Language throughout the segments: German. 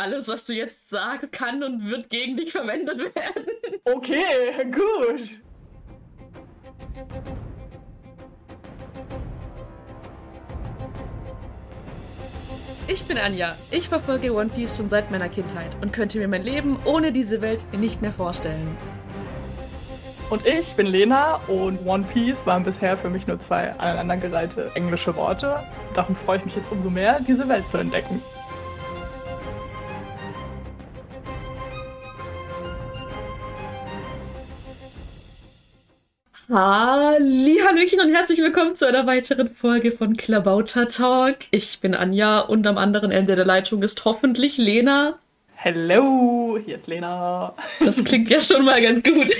alles, was du jetzt sagst, kann und wird gegen dich verwendet werden. Okay, gut. Ich bin Anja. Ich verfolge One Piece schon seit meiner Kindheit und könnte mir mein Leben ohne diese Welt nicht mehr vorstellen. Und ich bin Lena und One Piece waren bisher für mich nur zwei aneinandergereihte englische Worte. Darum freue ich mich jetzt umso mehr, diese Welt zu entdecken. Hallöchen und herzlich willkommen zu einer weiteren Folge von Klabauter Talk. Ich bin Anja und am anderen Ende der Leitung ist hoffentlich Lena. Hello, hier ist Lena. Das klingt ja schon mal ganz gut.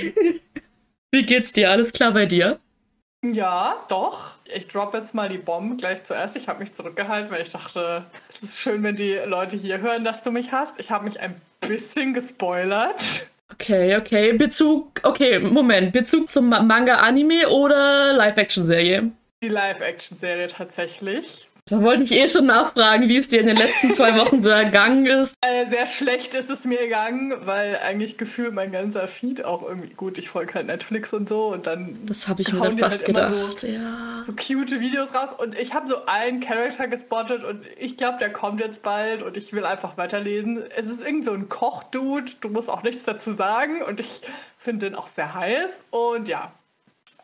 Wie geht's dir? Alles klar bei dir? Ja, doch. Ich droppe jetzt mal die Bombe gleich zuerst. Ich habe mich zurückgehalten, weil ich dachte, es ist schön, wenn die Leute hier hören, dass du mich hast. Ich habe mich ein bisschen gespoilert. Okay, okay. Bezug, okay, Moment. Bezug zum Manga-Anime oder Live-Action-Serie? Die Live-Action-Serie tatsächlich. Da wollte ich eh schon nachfragen, wie es dir in den letzten zwei Wochen so ergangen ist. Äh, sehr schlecht ist es mir gegangen, weil eigentlich gefühlt mein ganzer Feed auch irgendwie gut. Ich folge halt Netflix und so und dann. Das habe ich mir dann fast halt gedacht. So, ja. so cute Videos raus und ich habe so einen Charakter gespottet und ich glaube, der kommt jetzt bald und ich will einfach weiterlesen. Es ist irgend so ein Kochdude, du musst auch nichts dazu sagen und ich finde den auch sehr heiß und ja.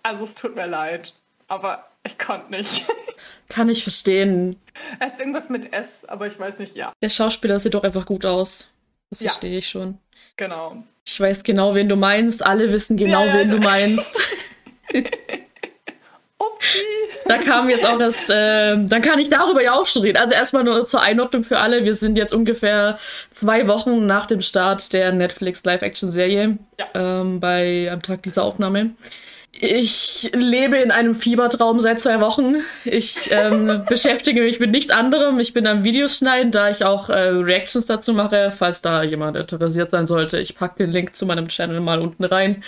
Also es tut mir leid, aber ich konnte nicht. Kann ich verstehen. Er ist irgendwas mit S, aber ich weiß nicht, ja. Der Schauspieler sieht doch einfach gut aus. Das ja. verstehe ich schon. Genau. Ich weiß genau, wen du meinst. Alle wissen genau, ja, wen du meinst. Upsi. Da kam jetzt auch erst, äh, dann kann ich darüber ja auch schon reden. Also erstmal nur zur Einordnung für alle. Wir sind jetzt ungefähr zwei Wochen nach dem Start der Netflix Live-Action-Serie ähm, bei am Tag dieser Aufnahme. Ich lebe in einem Fiebertraum seit zwei Wochen. Ich ähm, beschäftige mich mit nichts anderem. Ich bin am Videos schneiden, da ich auch äh, Reactions dazu mache, falls da jemand interessiert sein sollte. Ich packe den Link zu meinem Channel mal unten rein.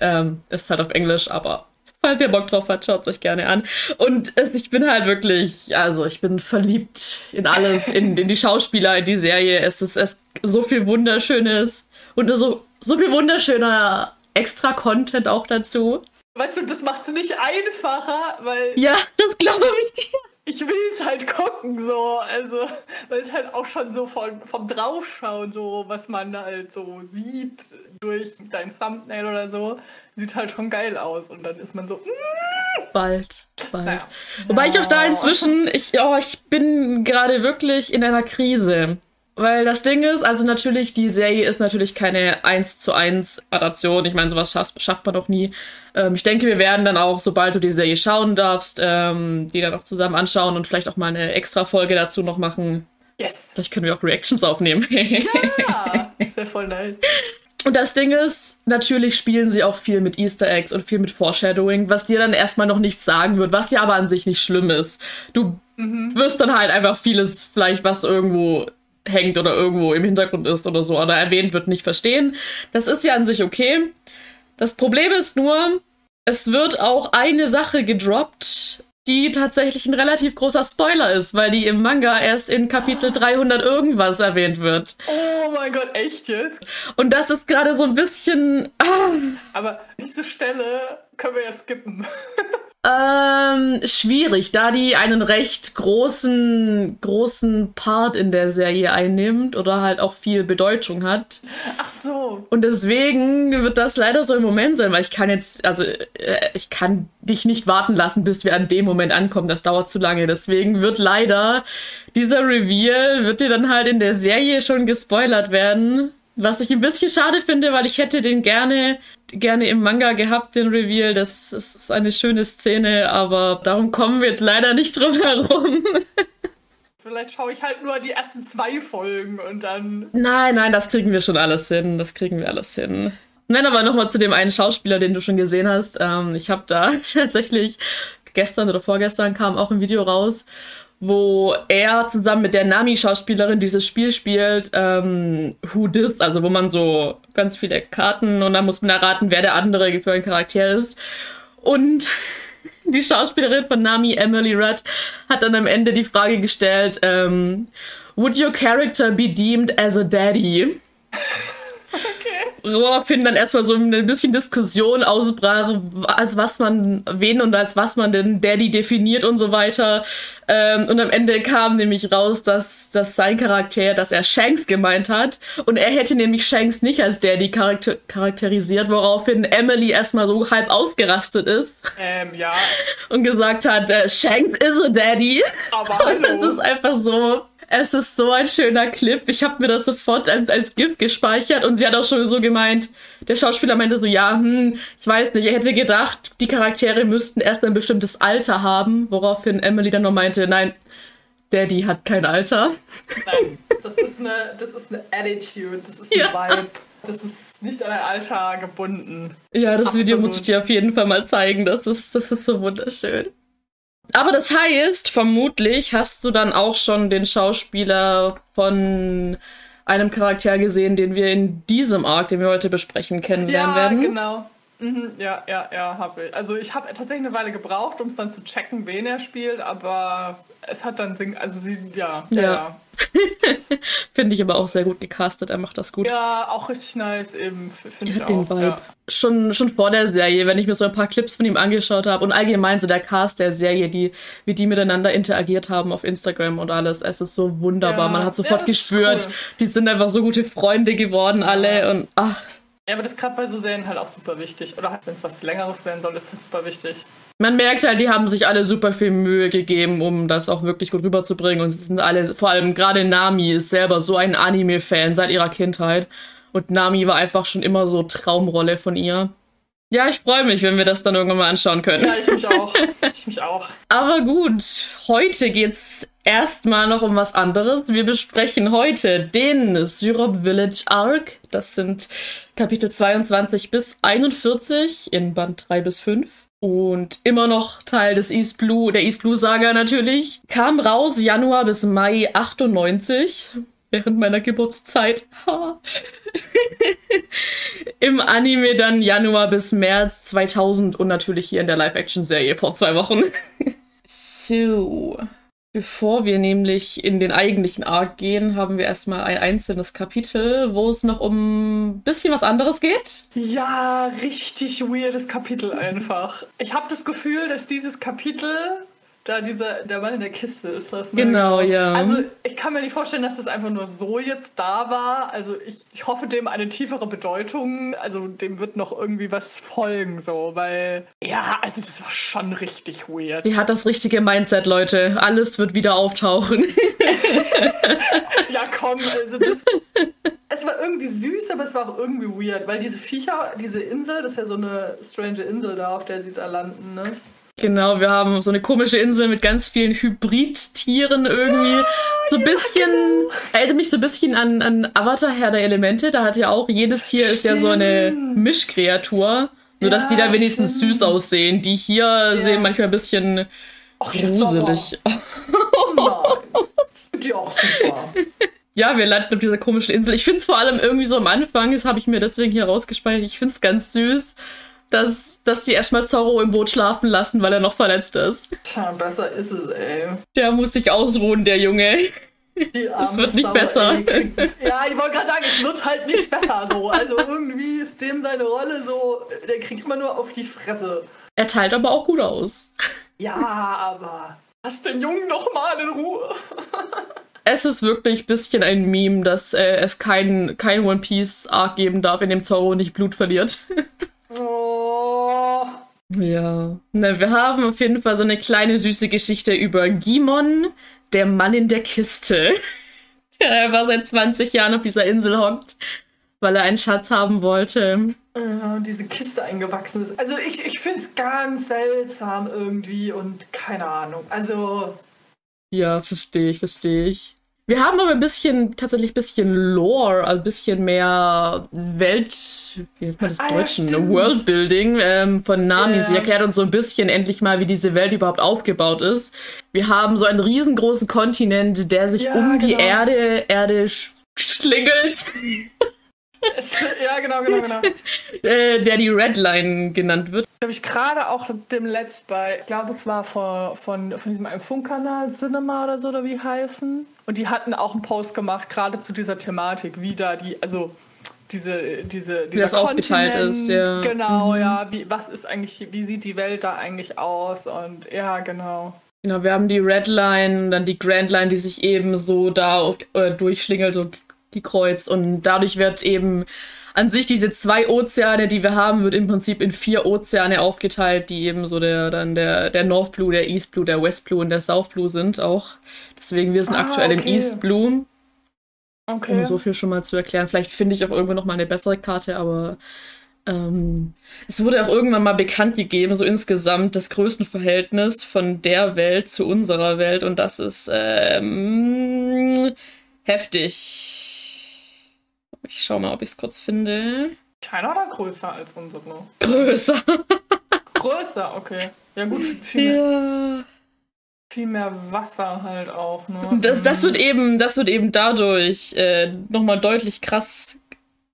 Ähm, ist halt auf Englisch, aber falls ihr Bock drauf habt, schaut es euch gerne an. Und es, ich bin halt wirklich, also ich bin verliebt in alles, in, in die Schauspieler, in die Serie. Es ist, es ist so viel Wunderschönes und so, so viel wunderschöner extra Content auch dazu. Weißt du, das macht es nicht einfacher, weil. Ja, das glaube ich dir. Ich will es halt gucken, so. Also, weil es halt auch schon so vom, vom Draufschauen, so, was man halt so sieht durch dein Thumbnail oder so, sieht halt schon geil aus. Und dann ist man so. Mm. Bald, bald. Naja. Wobei ich auch da inzwischen, ich, oh, ich bin gerade wirklich in einer Krise. Weil das Ding ist, also natürlich, die Serie ist natürlich keine 1 zu 1 Adaption. Ich meine, sowas schafft, schafft man noch nie. Ähm, ich denke, wir werden dann auch, sobald du die Serie schauen darfst, ähm, die dann auch zusammen anschauen und vielleicht auch mal eine extra Folge dazu noch machen. Yes. Vielleicht können wir auch Reactions aufnehmen. ja, ist ja voll nice. Und das Ding ist, natürlich spielen sie auch viel mit Easter Eggs und viel mit Foreshadowing, was dir dann erstmal noch nichts sagen wird, was ja aber an sich nicht schlimm ist. Du mhm. wirst dann halt einfach vieles, vielleicht was irgendwo hängt oder irgendwo im Hintergrund ist oder so oder erwähnt wird, nicht verstehen. Das ist ja an sich okay. Das Problem ist nur, es wird auch eine Sache gedroppt, die tatsächlich ein relativ großer Spoiler ist, weil die im Manga erst in Kapitel 300 irgendwas erwähnt wird. Oh mein Gott, echt jetzt? Und das ist gerade so ein bisschen. Ah. Aber diese Stelle können wir ja skippen. Ähm, schwierig, da die einen recht großen, großen Part in der Serie einnimmt oder halt auch viel Bedeutung hat. Ach so. Und deswegen wird das leider so im Moment sein, weil ich kann jetzt, also äh, ich kann dich nicht warten lassen, bis wir an dem Moment ankommen. Das dauert zu lange. Deswegen wird leider dieser Reveal, wird dir dann halt in der Serie schon gespoilert werden. Was ich ein bisschen schade finde, weil ich hätte den gerne, gerne im Manga gehabt, den Reveal. Das, das ist eine schöne Szene, aber darum kommen wir jetzt leider nicht drum herum. Vielleicht schaue ich halt nur die ersten zwei Folgen und dann. Nein, nein, das kriegen wir schon alles hin. Das kriegen wir alles hin. Nein, aber nochmal zu dem einen Schauspieler, den du schon gesehen hast. Ähm, ich habe da tatsächlich gestern oder vorgestern kam auch ein Video raus wo er zusammen mit der Nami-Schauspielerin dieses Spiel spielt, ähm, Who This, also wo man so ganz viele Karten und dann muss man erraten, wer der andere für ein Charakter ist. Und die Schauspielerin von Nami, Emily Rudd, hat dann am Ende die Frage gestellt, ähm, Would your character be deemed as a daddy? woraufhin dann erstmal so ein bisschen Diskussion ausbrach, als was man, wen und als was man denn Daddy definiert und so weiter. Ähm, und am Ende kam nämlich raus, dass, dass sein Charakter, dass er Shanks gemeint hat. Und er hätte nämlich Shanks nicht als Daddy charakter charakterisiert, woraufhin Emily erstmal so halb ausgerastet ist. Ähm, ja. Und gesagt hat, äh, Shanks is a Daddy. Aber hallo. Und das ist einfach so es ist so ein schöner Clip. Ich habe mir das sofort als, als GIF gespeichert und sie hat auch schon so gemeint, der Schauspieler meinte so, ja, hm, ich weiß nicht, er hätte gedacht, die Charaktere müssten erst ein bestimmtes Alter haben, woraufhin Emily dann noch meinte, nein, Daddy hat kein Alter. Nein, das ist eine, das ist eine Attitude, das ist ein ja. Vibe. Das ist nicht an ein Alter gebunden. Ja, das Absolut. Video muss ich dir auf jeden Fall mal zeigen. Das ist, das ist so wunderschön. Aber das heißt, vermutlich hast du dann auch schon den Schauspieler von einem Charakter gesehen, den wir in diesem Arc, den wir heute besprechen, kennenlernen ja, werden. Ja, genau. Mhm, ja, ja, ja, habe ich. Also ich habe tatsächlich eine Weile gebraucht, um es dann zu checken, wen er spielt, aber es hat dann Sinn, also sie, ja, ja. ja. finde ich aber auch sehr gut gecastet, er macht das gut. Ja, auch richtig nice eben, finde ich auch. den Vibe. Ja. Schon, schon vor der Serie, wenn ich mir so ein paar Clips von ihm angeschaut habe und allgemein so der Cast der Serie, die, wie die miteinander interagiert haben auf Instagram und alles, es ist so wunderbar. Ja, Man hat sofort gespürt, cool. die sind einfach so gute Freunde geworden alle und ach. Ja, aber das ist gerade bei so Serien halt auch super wichtig. Oder halt, wenn es was Längeres werden soll, ist halt super wichtig. Man merkt halt, die haben sich alle super viel Mühe gegeben, um das auch wirklich gut rüberzubringen. Und sie sind alle, vor allem gerade Nami ist selber so ein Anime-Fan seit ihrer Kindheit. Und Nami war einfach schon immer so Traumrolle von ihr. Ja, ich freue mich, wenn wir das dann irgendwann mal anschauen können. Ja, ich mich auch. Ich mich auch. Aber gut, heute geht's erstmal noch um was anderes. Wir besprechen heute den Syrup Village Arc. Das sind Kapitel 22 bis 41 in Band 3 bis 5 und immer noch Teil des East Blue, der East Blue Saga natürlich. Kam raus Januar bis Mai 98 während meiner Geburtszeit. Im Anime dann Januar bis März 2000 und natürlich hier in der Live-Action-Serie vor zwei Wochen. so. Bevor wir nämlich in den eigentlichen Arc gehen, haben wir erstmal ein einzelnes Kapitel, wo es noch um ein bisschen was anderes geht. Ja, richtig weirdes Kapitel einfach. Ich habe das Gefühl, dass dieses Kapitel da dieser, der Mann in der Kiste ist das. Ne? Genau, ja. Also ich kann mir nicht vorstellen, dass das einfach nur so jetzt da war. Also ich, ich hoffe dem eine tiefere Bedeutung. Also dem wird noch irgendwie was folgen, so, weil ja, also das war schon richtig weird. Sie hat das richtige Mindset, Leute. Alles wird wieder auftauchen. ja, komm, also das. Es war irgendwie süß, aber es war auch irgendwie weird, weil diese Viecher, diese Insel, das ist ja so eine strange Insel da, auf der sie da landen, ne? Genau, wir haben so eine komische Insel mit ganz vielen Hybridtieren irgendwie. Ja, so ein bisschen, genau. erinnert mich so ein bisschen an, an Avatar Herr der Elemente. Da hat ja auch, jedes Tier stimmt. ist ja so eine Mischkreatur. Nur, ja, dass die da wenigstens stimmt. süß aussehen. Die hier ja. sehen manchmal ein bisschen Ach, gruselig. Nein. Die auch super. Ja, wir landen auf dieser komischen Insel. Ich finde es vor allem irgendwie so am Anfang, das habe ich mir deswegen hier rausgespeichert, ich finde es ganz süß, dass, dass die erstmal Zorro im Boot schlafen lassen, weil er noch verletzt ist. Tja, besser ist es, ey. Der muss sich ausruhen, der Junge. Es wird nicht Sau, besser. Ey. Ja, ich wollte gerade sagen, es wird halt nicht besser so. Also irgendwie ist dem seine Rolle so, der kriegt immer nur auf die Fresse. Er teilt aber auch gut aus. Ja, aber lass den Jungen doch mal in Ruhe. es ist wirklich ein bisschen ein Meme, dass äh, es kein, kein One Piece Arc geben darf, in dem Zorro nicht Blut verliert. Oh. Ja. Na, wir haben auf jeden Fall so eine kleine süße Geschichte über Gimon, der Mann in der Kiste. Der einfach seit 20 Jahren auf dieser Insel hockt, weil er einen Schatz haben wollte. Ja, und diese Kiste eingewachsen ist. Also ich, ich finde es ganz seltsam irgendwie und keine Ahnung. Also. Ja, verstehe ich, verstehe ich. Wir haben aber ein bisschen, tatsächlich ein bisschen Lore, ein bisschen mehr Welt, wie nennt man das ah, Deutschen, ja, Worldbuilding ähm, von Nami. Yeah. Sie erklärt uns so ein bisschen endlich mal, wie diese Welt überhaupt aufgebaut ist. Wir haben so einen riesengroßen Kontinent, der sich ja, um genau. die Erde, Erde sch schlingelt. ja, genau, genau, genau. äh, der die Redline genannt wird. Habe ich gerade auch dem Letzt bei, ich glaube, es war von, von, von diesem einen Funkkanal, Cinema oder so, oder wie heißen. Und die hatten auch einen Post gemacht, gerade zu dieser Thematik, wie da die, also diese, diese, wie das aufgeteilt ist, ja. Genau, mhm. ja. Wie, was ist eigentlich, wie sieht die Welt da eigentlich aus? Und ja, genau. Genau, wir haben die Red Line, dann die Grand Line, die sich eben so da auf, äh, durchschlingelt, so gekreuzt. Und dadurch wird eben an sich diese zwei Ozeane, die wir haben, wird im Prinzip in vier Ozeane aufgeteilt, die eben so der dann der der North Blue, der East Blue, der West Blue und der South Blue sind auch. Deswegen wir sind ah, aktuell okay. im East Blue. Okay. Um so viel schon mal zu erklären. Vielleicht finde ich auch irgendwann noch mal eine bessere Karte, aber ähm, es wurde auch irgendwann mal bekannt gegeben, so insgesamt das Größenverhältnis von der Welt zu unserer Welt und das ist ähm, heftig. Ich schau mal, ob ich es kurz finde. Kleiner oder größer als unsere? Größer. größer, okay. Ja gut, viel ja. mehr, viel mehr Wasser halt auch. Ne? Das, das, wird eben, das wird eben dadurch äh, nochmal deutlich krass,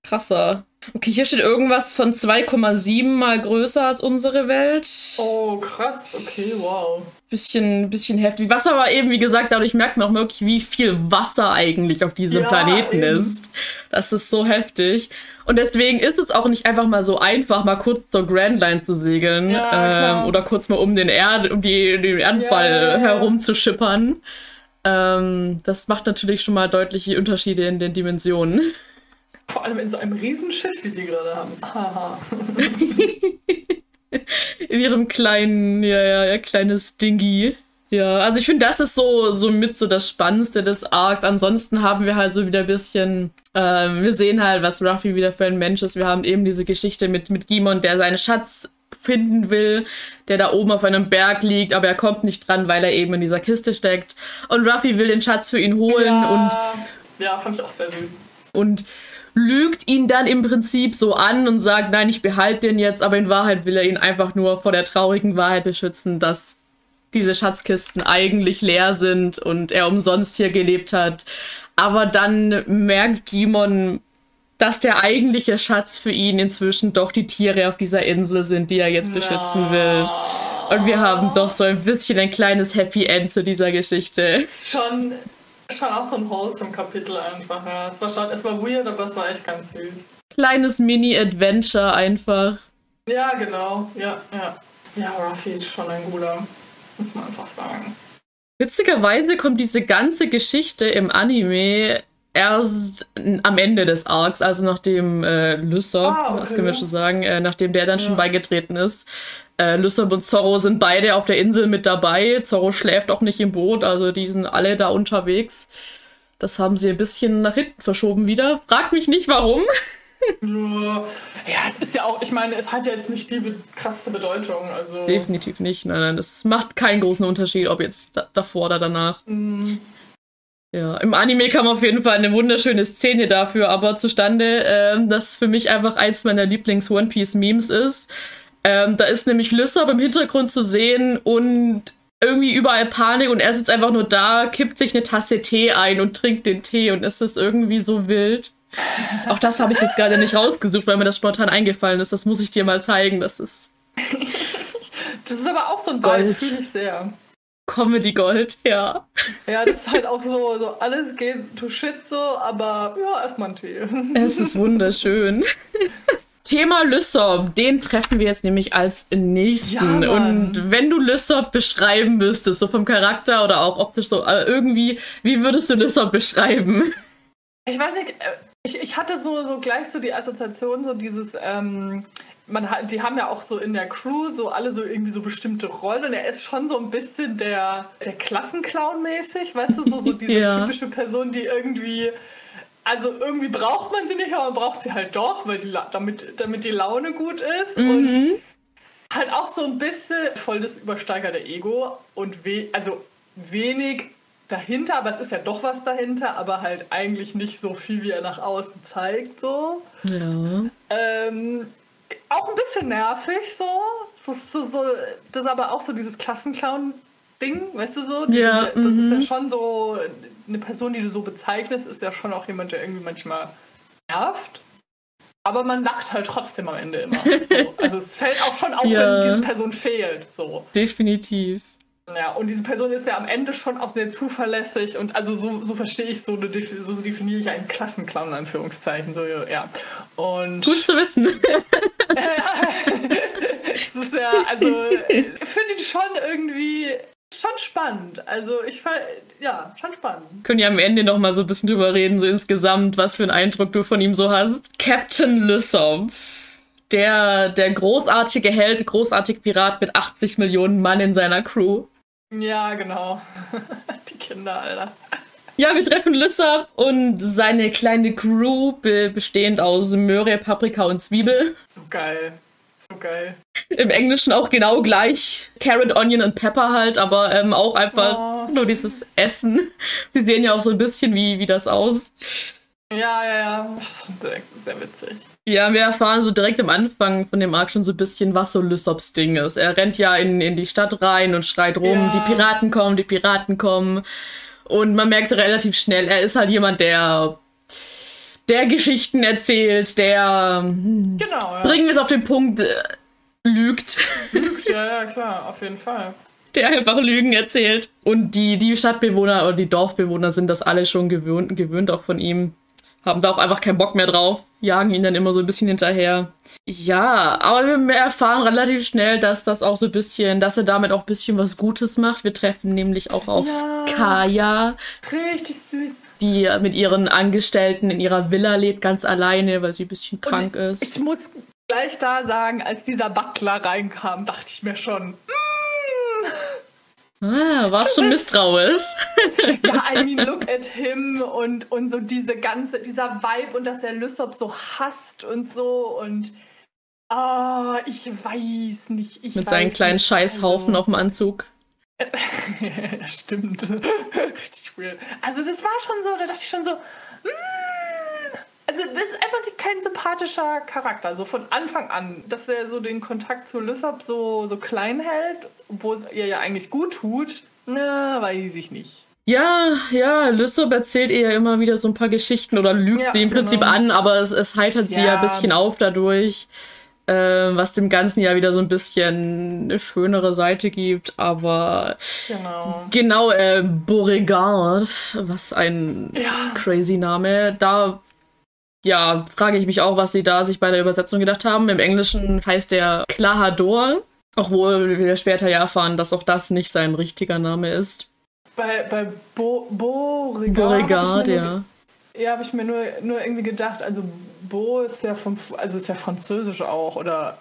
krasser. Okay, hier steht irgendwas von 2,7 mal größer als unsere Welt. Oh, krass. Okay, wow. Bisschen, bisschen heftig. Was aber eben, wie gesagt, dadurch merkt man auch wirklich, wie viel Wasser eigentlich auf diesem ja, Planeten eben. ist. Das ist so heftig. Und deswegen ist es auch nicht einfach mal so einfach, mal kurz zur Grand Line zu segeln. Ja, ähm, oder kurz mal um den, Erd um die, den Erdball ja, herumzuschippern. Ähm, das macht natürlich schon mal deutliche Unterschiede in den Dimensionen. Vor allem in so einem Riesenschiff, wie sie gerade haben. Haha. in ihrem kleinen, ja, ja, ja, kleines Dingy. Ja, also ich finde, das ist so, so mit so das Spannendste des Arcs. Ansonsten haben wir halt so wieder ein bisschen, ähm, wir sehen halt, was Ruffy wieder für ein Mensch ist. Wir haben eben diese Geschichte mit, mit Gimon, der seinen Schatz finden will, der da oben auf einem Berg liegt, aber er kommt nicht dran, weil er eben in dieser Kiste steckt. Und Ruffy will den Schatz für ihn holen ja, und. Ja, fand ich auch sehr süß. Und lügt ihn dann im Prinzip so an und sagt, nein, ich behalte den jetzt, aber in Wahrheit will er ihn einfach nur vor der traurigen Wahrheit beschützen, dass diese Schatzkisten eigentlich leer sind und er umsonst hier gelebt hat. Aber dann merkt Gimon, dass der eigentliche Schatz für ihn inzwischen doch die Tiere auf dieser Insel sind, die er jetzt beschützen will. Und wir haben doch so ein bisschen ein kleines Happy End zu dieser Geschichte. Das ist schon schon auch so ein wholesome Kapitel einfach. Ja. Es, war schon, es war weird, aber es war echt ganz süß. Kleines Mini-Adventure einfach. Ja, genau. Ja, ja. Ja, Ruffy ist schon ein guter, muss man einfach sagen. Witzigerweise kommt diese ganze Geschichte im Anime erst am Ende des Arcs, also nachdem äh, Lysop, ah, okay. das können wir schon sagen, äh, nachdem der dann ja. schon beigetreten ist, äh, Lysop und Zorro sind beide auf der Insel mit dabei. Zorro schläft auch nicht im Boot, also die sind alle da unterwegs. Das haben sie ein bisschen nach hinten verschoben wieder. Frag mich nicht warum. Ja, es ist ja auch, ich meine, es hat ja jetzt nicht die krasse Bedeutung. Also. Definitiv nicht. Nein, nein, das macht keinen großen Unterschied, ob jetzt da, davor oder danach. Mhm. Ja, im Anime kam auf jeden Fall eine wunderschöne Szene dafür aber zustande, äh, das für mich einfach eins meiner Lieblings-One Piece-Memes ist. Ähm, da ist nämlich Lysop im Hintergrund zu sehen und irgendwie überall Panik und er sitzt einfach nur da, kippt sich eine Tasse Tee ein und trinkt den Tee und es ist irgendwie so wild. Auch das habe ich jetzt gerade nicht rausgesucht, weil mir das spontan eingefallen ist. Das muss ich dir mal zeigen. Das ist. das ist aber auch so ein Gold. Fühle ich sehr. Comedy Gold, ja. Ja, das ist halt auch so, so alles geht to shit so, aber ja, erstmal ein Tee. Es ist wunderschön. Thema Lysop, den treffen wir jetzt nämlich als nächsten. Ja, und wenn du Lysop beschreiben müsstest, so vom Charakter oder auch optisch so äh, irgendwie, wie würdest du Lysop beschreiben? Ich weiß nicht, äh, ich, ich hatte so, so gleich so die Assoziation, so dieses, ähm, man hat, die haben ja auch so in der Crew so alle so irgendwie so bestimmte Rollen und er ist schon so ein bisschen der, der Klassenclown mäßig, weißt du, so, so diese ja. typische Person, die irgendwie also irgendwie braucht man sie nicht, aber man braucht sie halt doch, weil die, damit, damit die Laune gut ist. Mhm. Und halt auch so ein bisschen voll das übersteigerte Ego und we also wenig dahinter, aber es ist ja doch was dahinter, aber halt eigentlich nicht so viel, wie er nach außen zeigt. So. Ja. Ähm, auch ein bisschen nervig so. so, so, so das ist aber auch so dieses Klassenclown-Ding, weißt du so? Die, ja, das ist ja mhm. schon so eine Person, die du so bezeichnest, ist ja schon auch jemand, der irgendwie manchmal nervt. aber man lacht halt trotzdem am Ende immer. So. Also es fällt auch schon auf, ja. wenn diese Person fehlt. So. Definitiv. Ja, und diese Person ist ja am Ende schon auch sehr zuverlässig und also so, so verstehe ich so, so definiere ich einen Klassenclown in Anführungszeichen. So, ja. Und Gut zu wissen. es ist ja, also ich finde ihn schon irgendwie schon spannend. Also ich fand, ja, schon spannend. Können ja am Ende noch mal so ein bisschen drüber reden, so insgesamt, was für einen Eindruck du von ihm so hast. Captain Lysop. Der, der großartige Held, großartige Pirat mit 80 Millionen Mann in seiner Crew. Ja, genau. Die Kinder, Alter. Ja, wir treffen Lysop und seine kleine Crew, be bestehend aus Möhre, Paprika und Zwiebel. So geil. Geil. Im Englischen auch genau gleich. Carrot, Onion und Pepper halt, aber ähm, auch einfach oh, nur dieses Essen. Sie sehen ja auch so ein bisschen wie, wie das aus. Ja, ja, ja. Sehr witzig. Ja, wir erfahren so direkt am Anfang von dem Arc schon so ein bisschen, was so Lysops Ding ist. Er rennt ja in, in die Stadt rein und schreit rum, ja. die Piraten kommen, die Piraten kommen. Und man merkt relativ schnell, er ist halt jemand, der der Geschichten erzählt, der genau, ja. bringen wir es auf den Punkt, äh, lügt. Lügt, ja, ja, klar, auf jeden Fall. Der einfach Lügen erzählt. Und die, die Stadtbewohner oder die Dorfbewohner sind das alle schon gewöhnt, gewöhnt auch von ihm haben da auch einfach keinen Bock mehr drauf, jagen ihn dann immer so ein bisschen hinterher. Ja, aber wir erfahren relativ schnell, dass das auch so ein bisschen, dass er damit auch ein bisschen was Gutes macht. Wir treffen nämlich auch auf ja, Kaya. Richtig süß. Die mit ihren Angestellten in ihrer Villa lebt, ganz alleine, weil sie ein bisschen krank Und ist. Ich muss gleich da sagen, als dieser Butler reinkam, dachte ich mir schon, Ah, warst schon misstrauisch. ja, I mean, look at him und, und so diese ganze, dieser Vibe und dass er Lysop so hasst und so und ah, ich weiß nicht. Ich Mit seinen kleinen nicht. Scheißhaufen also, auf dem Anzug. Stimmt. Richtig weird. Also das war schon so, da dachte ich schon so, mm, also das ist einfach kein sympathischer Charakter, so von Anfang an, dass er so den Kontakt zu Lysop so, so klein hält, wo es ihr ja eigentlich gut tut, na, weiß ich nicht. Ja, ja, Lysop erzählt ihr ja immer wieder so ein paar Geschichten oder lügt ja, sie im Prinzip genau. an, aber es, es heitert sie ja ein bisschen auf dadurch, äh, was dem Ganzen ja wieder so ein bisschen eine schönere Seite gibt, aber genau, genau äh, Beauregard, was ein ja. crazy Name, da ja, frage ich mich auch, was sie da sich bei der Übersetzung gedacht haben. Im Englischen heißt der Klahador, obwohl wir später ja erfahren, dass auch das nicht sein richtiger Name ist. Bei, bei Bo, Beauregard. Beauregard, ja. ja, habe ich mir nur, nur irgendwie gedacht, also Bo ist ja vom, also ist ja französisch auch oder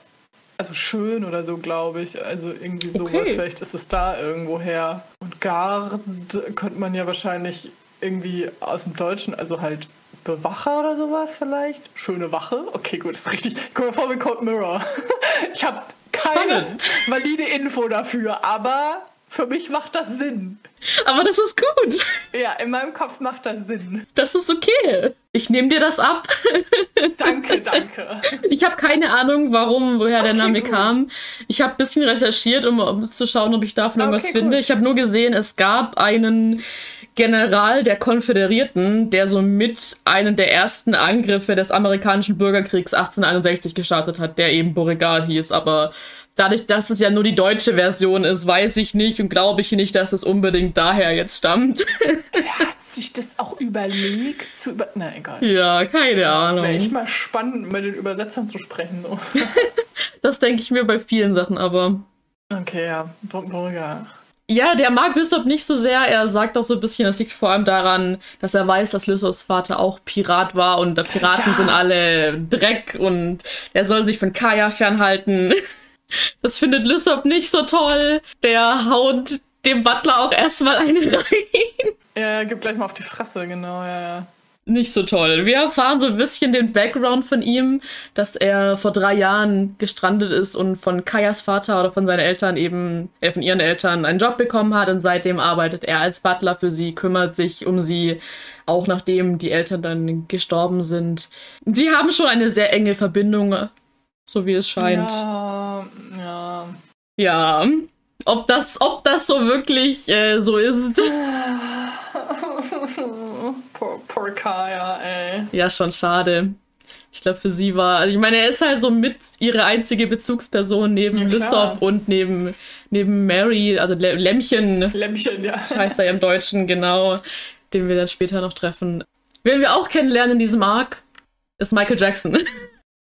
also schön oder so, glaube ich. Also irgendwie sowas, okay. vielleicht ist es da irgendwo her. Und Gard könnte man ja wahrscheinlich irgendwie aus dem Deutschen, also halt Bewacher oder sowas vielleicht. Schöne Wache. Okay, gut, ist richtig. Ich komme vor wie Cold Mirror. Ich habe keine Spannend. valide Info dafür, aber für mich macht das Sinn. Aber das ist gut. Ja, in meinem Kopf macht das Sinn. Das ist okay. Ich nehme dir das ab. Danke, danke. Ich habe keine Ahnung, warum, woher der Name gut. kam. Ich habe ein bisschen recherchiert, um, um zu schauen, ob ich davon irgendwas okay, finde. Gut. Ich habe nur gesehen, es gab einen General der Konföderierten, der somit einen der ersten Angriffe des amerikanischen Bürgerkriegs 1861 gestartet hat, der eben Beauregard hieß. Aber dadurch, dass es ja nur die deutsche Version ist, weiß ich nicht und glaube ich nicht, dass es unbedingt daher jetzt stammt. Wer hat sich das auch überlegt? Zu über Na egal. Ja, keine Ahnung. Das wäre echt mal spannend, mit den Übersetzern zu sprechen. Das denke ich mir bei vielen Sachen, aber. Okay, ja. Beauregard. Ja, der mag Lysop nicht so sehr. Er sagt auch so ein bisschen, das liegt vor allem daran, dass er weiß, dass Lysops Vater auch Pirat war und Piraten ja. sind alle Dreck und er soll sich von Kaya fernhalten. Das findet Lysop nicht so toll. Der haut dem Butler auch erstmal eine rein. Ja, er gibt gleich mal auf die Fresse, genau, ja, ja nicht so toll. Wir erfahren so ein bisschen den Background von ihm, dass er vor drei Jahren gestrandet ist und von Kayas Vater oder von seinen Eltern eben, äh, von ihren Eltern einen Job bekommen hat und seitdem arbeitet er als Butler für sie, kümmert sich um sie, auch nachdem die Eltern dann gestorben sind. Die haben schon eine sehr enge Verbindung, so wie es scheint. Ja, ja. Ja. Ob das, ob das so wirklich äh, so ist. poor, poor Kaya, ey. Ja, schon schade. ich glaube, für sie war, also ich meine, er ist halt so mit ihre einzige Bezugsperson neben ja, Lysop und neben, neben Mary, also Lämmchen. Lämmchen, ja. Heißt er im Deutschen, genau, den wir dann später noch treffen. Wen wir auch kennenlernen in diesem Arc, ist Michael Jackson.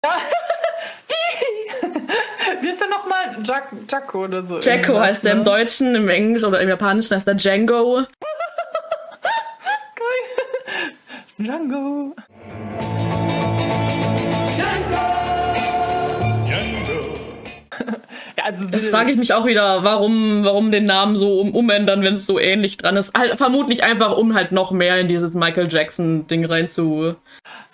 Ja. Wie ist er nochmal? Jack, Jacko oder so? Jacko heißt ne? er im Deutschen, im Englischen oder im Japanischen heißt er Django. Django. ja, also da frage ich mich auch wieder, warum, warum den Namen so um, umändern, wenn es so ähnlich dran ist. Halt, vermutlich einfach, um halt noch mehr in dieses Michael Jackson-Ding rein zu.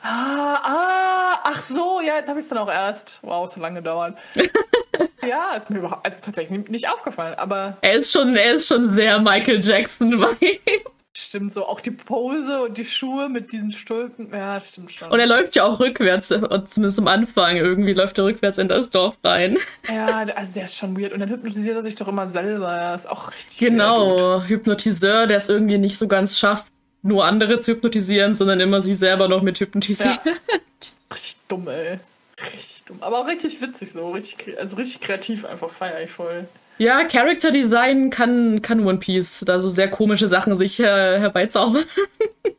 Ah, ah, ach so, ja, jetzt habe ich es dann auch erst. Wow, es hat lange gedauert. ja, ist mir überhaupt, also tatsächlich nicht aufgefallen, aber. Er ist schon, er ist schon sehr Michael Jackson, weil. Stimmt so, auch die Pose und die Schuhe mit diesen Stulpen, ja, stimmt schon. Und er läuft ja auch rückwärts, zumindest am Anfang irgendwie läuft er rückwärts in das Dorf rein. Ja, also der ist schon weird und dann hypnotisiert er sich doch immer selber, ja, ist auch richtig Genau, Hypnotiseur, der es irgendwie nicht so ganz schafft, nur andere zu hypnotisieren, sondern immer sich selber noch mit hypnotisiert. Ja. Richtig dumm, ey. Richtig dumm, aber auch richtig witzig so, richtig, also richtig kreativ einfach, feier ich voll. Ja, Character Design kann, kann One Piece da so sehr komische Sachen sich äh, herbeizaubern.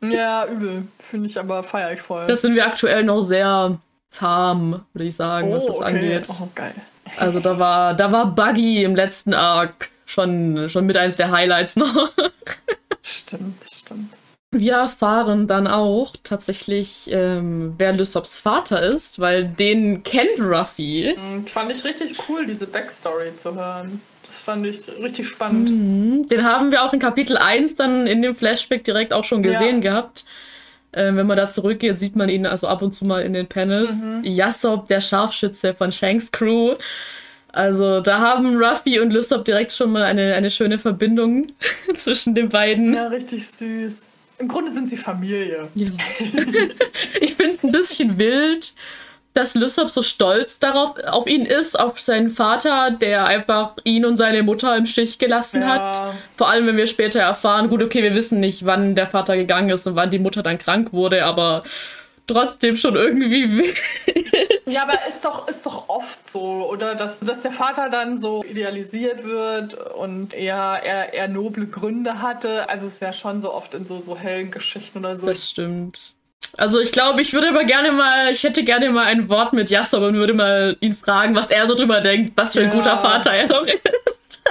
ja, übel. Finde ich aber feier ich voll. Das sind wir aktuell noch sehr zahm, würde ich sagen, oh, was das okay. angeht. Oh, geil. Also da war, da war Buggy im letzten Arc schon, schon mit eins der Highlights noch. stimmt, stimmt. Wir erfahren dann auch tatsächlich, ähm, wer Lysops Vater ist, weil den kennt Ruffy. Mhm, fand ich richtig cool, diese Backstory zu hören. Das fand ich richtig spannend. Mhm. Den haben wir auch in Kapitel 1 dann in dem Flashback direkt auch schon gesehen ja. gehabt. Äh, wenn man da zurückgeht, sieht man ihn also ab und zu mal in den Panels. Mhm. Yasop, der Scharfschütze von Shanks Crew. Also da haben Ruffy und Lysop direkt schon mal eine, eine schöne Verbindung zwischen den beiden. Ja, richtig süß. Im Grunde sind sie Familie. Ja. ich finde es ein bisschen wild, dass Lysop so stolz darauf auf ihn ist, auf seinen Vater, der einfach ihn und seine Mutter im Stich gelassen ja. hat. Vor allem, wenn wir später erfahren, gut, okay, wir wissen nicht, wann der Vater gegangen ist und wann die Mutter dann krank wurde, aber trotzdem schon irgendwie Ja, aber ist doch, ist doch oft so, oder? Dass, dass der Vater dann so idealisiert wird und er, er, er noble Gründe hatte. Also es ist ja schon so oft in so, so hellen Geschichten oder so. Das stimmt. Also ich glaube, ich würde aber gerne mal, ich hätte gerne mal ein Wort mit Yasser und würde mal ihn fragen, was er so drüber denkt, was für ein ja. guter Vater er doch ist.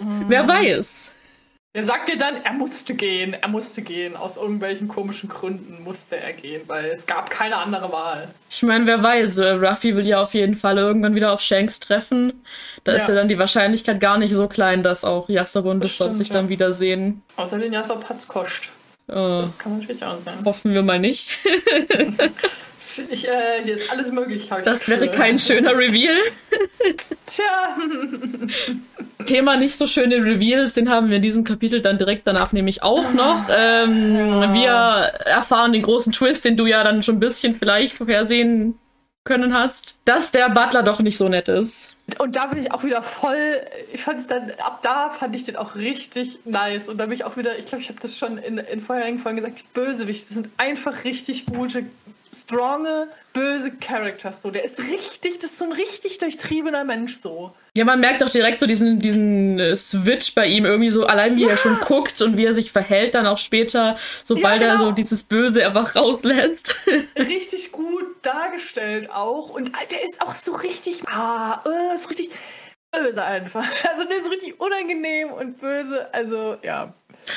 mhm. Wer weiß. Er sagt dir dann, er musste gehen, er musste gehen. Aus irgendwelchen komischen Gründen musste er gehen, weil es gab keine andere Wahl. Ich meine, wer weiß, äh, Ruffy will ja auf jeden Fall irgendwann wieder auf Shanks treffen. Da ja. ist ja dann die Wahrscheinlichkeit gar nicht so klein, dass auch Yasop und Usopp sich dann wiedersehen. Außer den Yasop hat's koscht. Uh, das kann natürlich auch sein. Hoffen wir mal nicht. ich, äh, hier ist alles möglich. das wäre kein schöner Reveal. Tja. Thema nicht so schöne Reveals, den haben wir in diesem Kapitel dann direkt danach nämlich auch noch. Ähm, ja. Wir erfahren den großen Twist, den du ja dann schon ein bisschen vielleicht vorhersehen können hast, dass der Butler doch nicht so nett ist. Und da bin ich auch wieder voll, ich fand es dann, ab da fand ich den auch richtig nice. Und da bin ich auch wieder, ich glaube, ich habe das schon in, in vorherigen Folgen gesagt, die Bösewichte sind einfach richtig gute stronge, böse Characters. So, der ist richtig, das ist so ein richtig durchtriebener Mensch so. Ja, man merkt doch direkt so diesen, diesen äh, Switch bei ihm irgendwie so, allein wie ja. er schon guckt und wie er sich verhält dann auch später, sobald ja, genau. er so dieses Böse einfach rauslässt. Richtig gut dargestellt auch. Und der ist auch so richtig, ah, uh, ist richtig böse einfach. Also der ist richtig unangenehm und böse. Also, ja.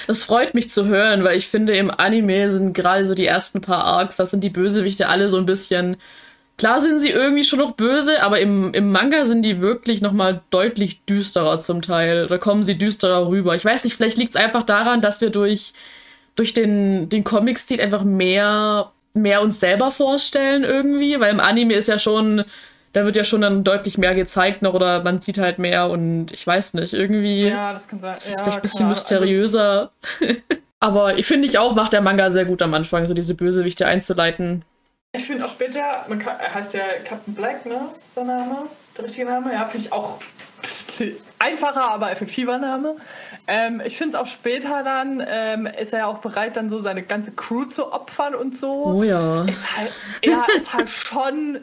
Das freut mich zu hören, weil ich finde, im Anime sind gerade so die ersten paar Arcs, das sind die Bösewichte alle so ein bisschen. Klar sind sie irgendwie schon noch böse, aber im, im Manga sind die wirklich nochmal deutlich düsterer zum Teil. Da kommen sie düsterer rüber. Ich weiß nicht, vielleicht liegt es einfach daran, dass wir durch, durch den, den Comic-Stil einfach mehr, mehr uns selber vorstellen irgendwie, weil im Anime ist ja schon da wird ja schon dann deutlich mehr gezeigt noch oder man sieht halt mehr und ich weiß nicht, irgendwie. Ja, das kann sein. Ist ja, vielleicht ein bisschen klar. mysteriöser. Also, Aber ich finde ich auch, macht der Manga sehr gut am Anfang, so diese Bösewichte einzuleiten. Ich finde auch später, man kann, er heißt ja Captain Black, ne? Ist der Name? Der richtige Name? Ja, finde ich auch einfacher, aber effektiver Name. Ähm, ich finde es auch später dann, ähm, ist er ja auch bereit, dann so seine ganze Crew zu opfern und so. Oh ja. Ist halt, er ist halt schon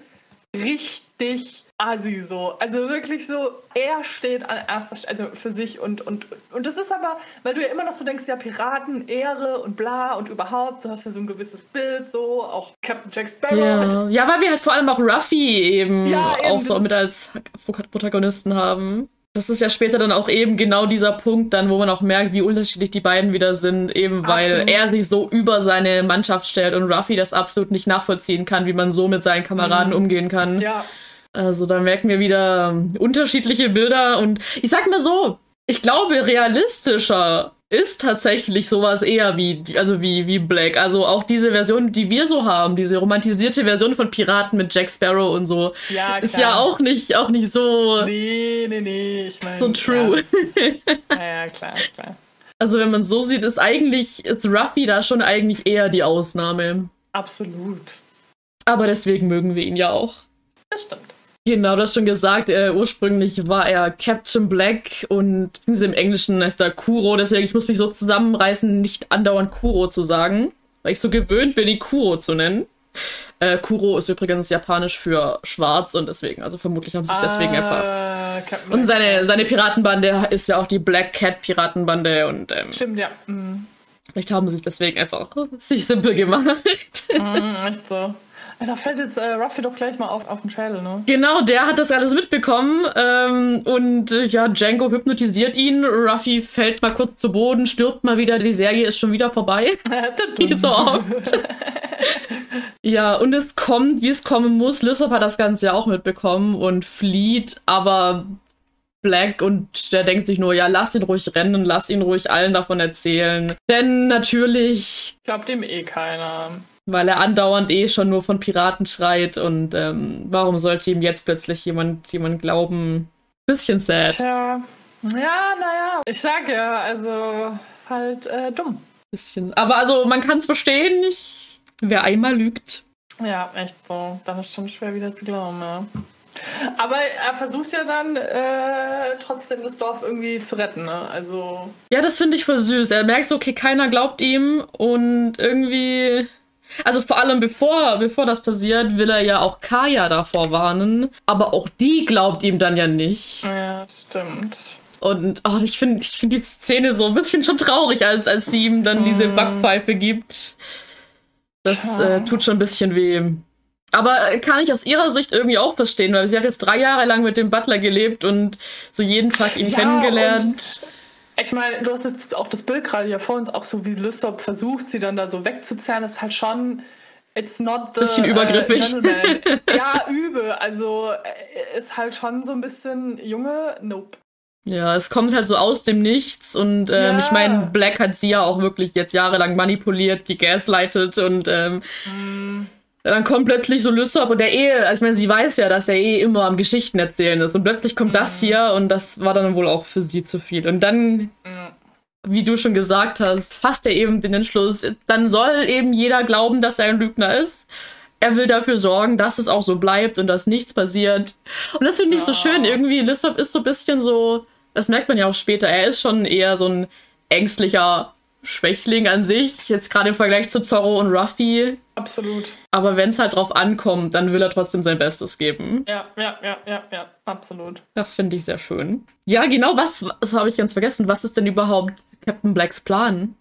richtig assi so. Also wirklich so, er steht an erster Stelle, also für sich und, und, und das ist aber, weil du ja immer noch so denkst, ja, Piraten, Ehre und bla und überhaupt, du hast ja so ein gewisses Bild, so, auch Captain Jack Sparrow. Ja, ja weil wir halt vor allem auch Ruffy eben, ja, eben auch so mit als Protagonisten haben. Das ist ja später dann auch eben genau dieser Punkt dann, wo man auch merkt, wie unterschiedlich die beiden wieder sind, eben weil absolut. er sich so über seine Mannschaft stellt und Ruffy das absolut nicht nachvollziehen kann, wie man so mit seinen Kameraden mhm. umgehen kann. Ja. Also da merken wir wieder unterschiedliche Bilder und ich sag mal so, ich glaube realistischer ist tatsächlich sowas eher wie, also wie, wie Black. Also auch diese Version, die wir so haben, diese romantisierte Version von Piraten mit Jack Sparrow und so, ja, ist ja auch nicht, auch nicht so. Nee, nee, nee. Ich mein, so true. Ja, ja, klar, klar. Also wenn man so sieht, ist eigentlich, ist Ruffy da schon eigentlich eher die Ausnahme. Absolut. Aber deswegen mögen wir ihn ja auch. Das stimmt. Genau, du hast schon gesagt, äh, ursprünglich war er Captain Black und im Englischen heißt er Kuro, deswegen ich muss mich so zusammenreißen, nicht andauernd Kuro zu sagen, weil ich so gewöhnt bin, ihn Kuro zu nennen. Äh, Kuro ist übrigens japanisch für schwarz und deswegen, also vermutlich haben sie es deswegen ah, einfach. Captain und seine, seine Piratenbande ist ja auch die Black Cat Piratenbande und ähm, Stimmt, ja. Mhm. Vielleicht haben sie es deswegen einfach sich simpel gemacht. Mhm, echt so. Da fällt jetzt äh, Ruffy doch gleich mal auf, auf den Schädel, ne? Genau, der hat das alles mitbekommen. Ähm, und äh, ja, Django hypnotisiert ihn. Ruffy fällt mal kurz zu Boden, stirbt mal wieder. Die Serie ist schon wieder vorbei. wie so oft. ja, und es kommt, wie es kommen muss. Lysop hat das Ganze ja auch mitbekommen und flieht, aber Black und der denkt sich nur, ja, lass ihn ruhig rennen, lass ihn ruhig allen davon erzählen. Denn natürlich. Glaubt ihm eh keiner weil er andauernd eh schon nur von Piraten schreit und ähm, warum sollte ihm jetzt plötzlich jemand, jemand glauben? Bisschen sad. Tja, ja, naja, ich sag ja, also halt äh, dumm. Bisschen. Aber also man kann es verstehen, ich, wer einmal lügt. Ja, echt so. Dann ist schon schwer wieder zu glauben, ja. Aber er versucht ja dann äh, trotzdem das Dorf irgendwie zu retten, ne? Also. Ja, das finde ich voll süß. Er merkt so, okay, keiner glaubt ihm und irgendwie also vor allem bevor, bevor das passiert, will er ja auch Kaya davor warnen. Aber auch die glaubt ihm dann ja nicht. Ja, stimmt. Und oh, ich finde ich find die Szene so ein bisschen schon traurig, als, als sie ihm dann hm. diese Backpfeife gibt. Das äh, tut schon ein bisschen weh. Aber äh, kann ich aus ihrer Sicht irgendwie auch verstehen, weil sie hat jetzt drei Jahre lang mit dem Butler gelebt und so jeden Tag ihn ja, kennengelernt. Ich meine, du hast jetzt auch das Bild gerade hier vor uns, auch so wie Lystop versucht, sie dann da so wegzuzerren, ist halt schon, it's not the. Bisschen übergriffig. Äh, ja, übel. Also äh, ist halt schon so ein bisschen Junge, nope. Ja, es kommt halt so aus dem Nichts und ähm, ja. ich meine, Black hat sie ja auch wirklich jetzt jahrelang manipuliert, gegaslightet und ähm, mm dann kommt plötzlich so Lysop und der eh, also ich meine, sie weiß ja, dass er eh immer am Geschichten erzählen ist. Und plötzlich kommt mhm. das hier und das war dann wohl auch für sie zu viel. Und dann, mhm. wie du schon gesagt hast, fasst er eben den Entschluss, dann soll eben jeder glauben, dass er ein Lügner ist. Er will dafür sorgen, dass es auch so bleibt und dass nichts passiert. Und das finde ich ja. so schön. Irgendwie, Lysop ist so ein bisschen so, das merkt man ja auch später, er ist schon eher so ein ängstlicher Schwächling an sich, jetzt gerade im Vergleich zu Zorro und Ruffy. Absolut. Aber wenn es halt drauf ankommt, dann will er trotzdem sein Bestes geben. Ja, ja, ja, ja, ja, absolut. Das finde ich sehr schön. Ja, genau, was, was habe ich ganz vergessen? Was ist denn überhaupt Captain Blacks Plan?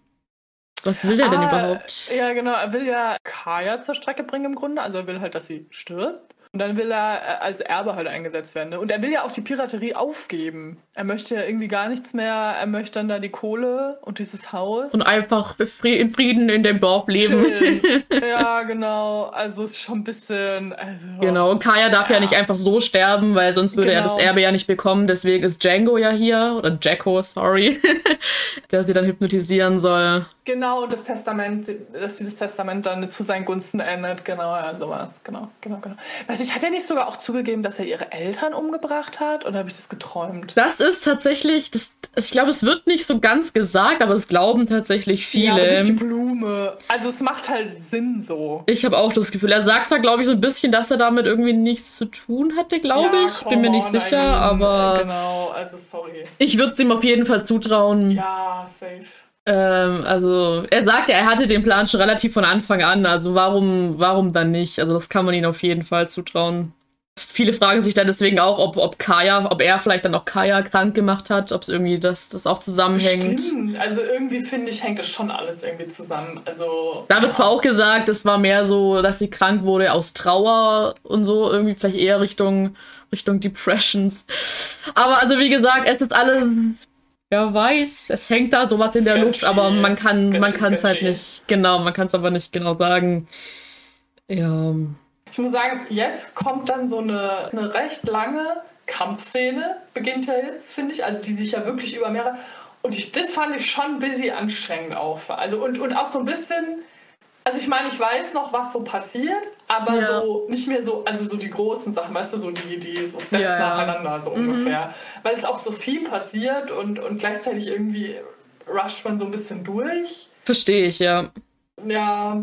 Was will der ah, denn überhaupt? Ja, genau, er will ja Kaya zur Strecke bringen im Grunde. Also er will halt, dass sie stirbt. Und dann will er äh, als Erbe halt eingesetzt werden. Ne? Und er will ja auch die Piraterie aufgeben. Er möchte ja irgendwie gar nichts mehr. Er möchte dann da die Kohle und dieses Haus. Und einfach in Frieden in dem Dorf leben. ja, genau. Also ist schon ein bisschen. Also, genau. Und Kaya darf ja. ja. nicht einfach so sterben, weil sonst würde genau. er das genau. Erbe ja nicht bekommen. Deswegen ist Django ja hier. Oder Jacko, sorry. der sie dann hypnotisieren soll. Genau, und das Testament, dass sie das Testament dann zu seinen Gunsten ändert. Genau, ja, sowas. Genau, genau, genau. Was ich nicht, hat er nicht sogar auch zugegeben, dass er ihre Eltern umgebracht hat? Oder habe ich das geträumt? Das ist tatsächlich, das, ich glaube, es wird nicht so ganz gesagt, aber es glauben tatsächlich viele. Ja, die Blume. Also es macht halt Sinn so. Ich habe auch das Gefühl, er sagt da, glaube ich, so ein bisschen, dass er damit irgendwie nichts zu tun hatte, glaube Ja, ich. Bin mir nicht on, sicher, mean, aber Genau, also sorry. ich würde es ihm auf jeden Fall zutrauen. Ja, safe. Ähm, also, er sagt ja, er hatte den Plan schon relativ von Anfang an. Also, warum, warum dann nicht? Also, das kann man ihm auf jeden Fall zutrauen. Viele fragen sich dann deswegen auch, ob, ob Kaya, ob er vielleicht dann auch Kaya krank gemacht hat, ob es irgendwie das, das auch zusammenhängt. Stimmt. Also irgendwie finde ich, hängt das schon alles irgendwie zusammen. Also. Da wird zwar auch gesagt, es war mehr so, dass sie krank wurde aus Trauer und so, irgendwie vielleicht eher Richtung, Richtung Depressions. Aber also wie gesagt, es ist alles, wer weiß, es hängt da sowas in der Sketchy, Luft, aber man kann, sketchy, man kann es halt sketchy. nicht, genau, man kann es aber nicht genau sagen. Ja. Ich muss sagen, jetzt kommt dann so eine, eine recht lange Kampfszene, beginnt ja jetzt, finde ich. Also die sich ja wirklich über mehrere. Und ich, das fand ich schon ein bisschen anstrengend auch. Also und, und auch so ein bisschen. Also ich meine, ich weiß noch, was so passiert, aber Ja. so nicht mehr so, also so die großen Sachen, weißt du, so die, die so Steps Ja, ja. nacheinander, so ungefähr. Weil es auch so viel passiert und, und gleichzeitig irgendwie rusht man so ein bisschen durch. Verstehe ich, ja. Ja,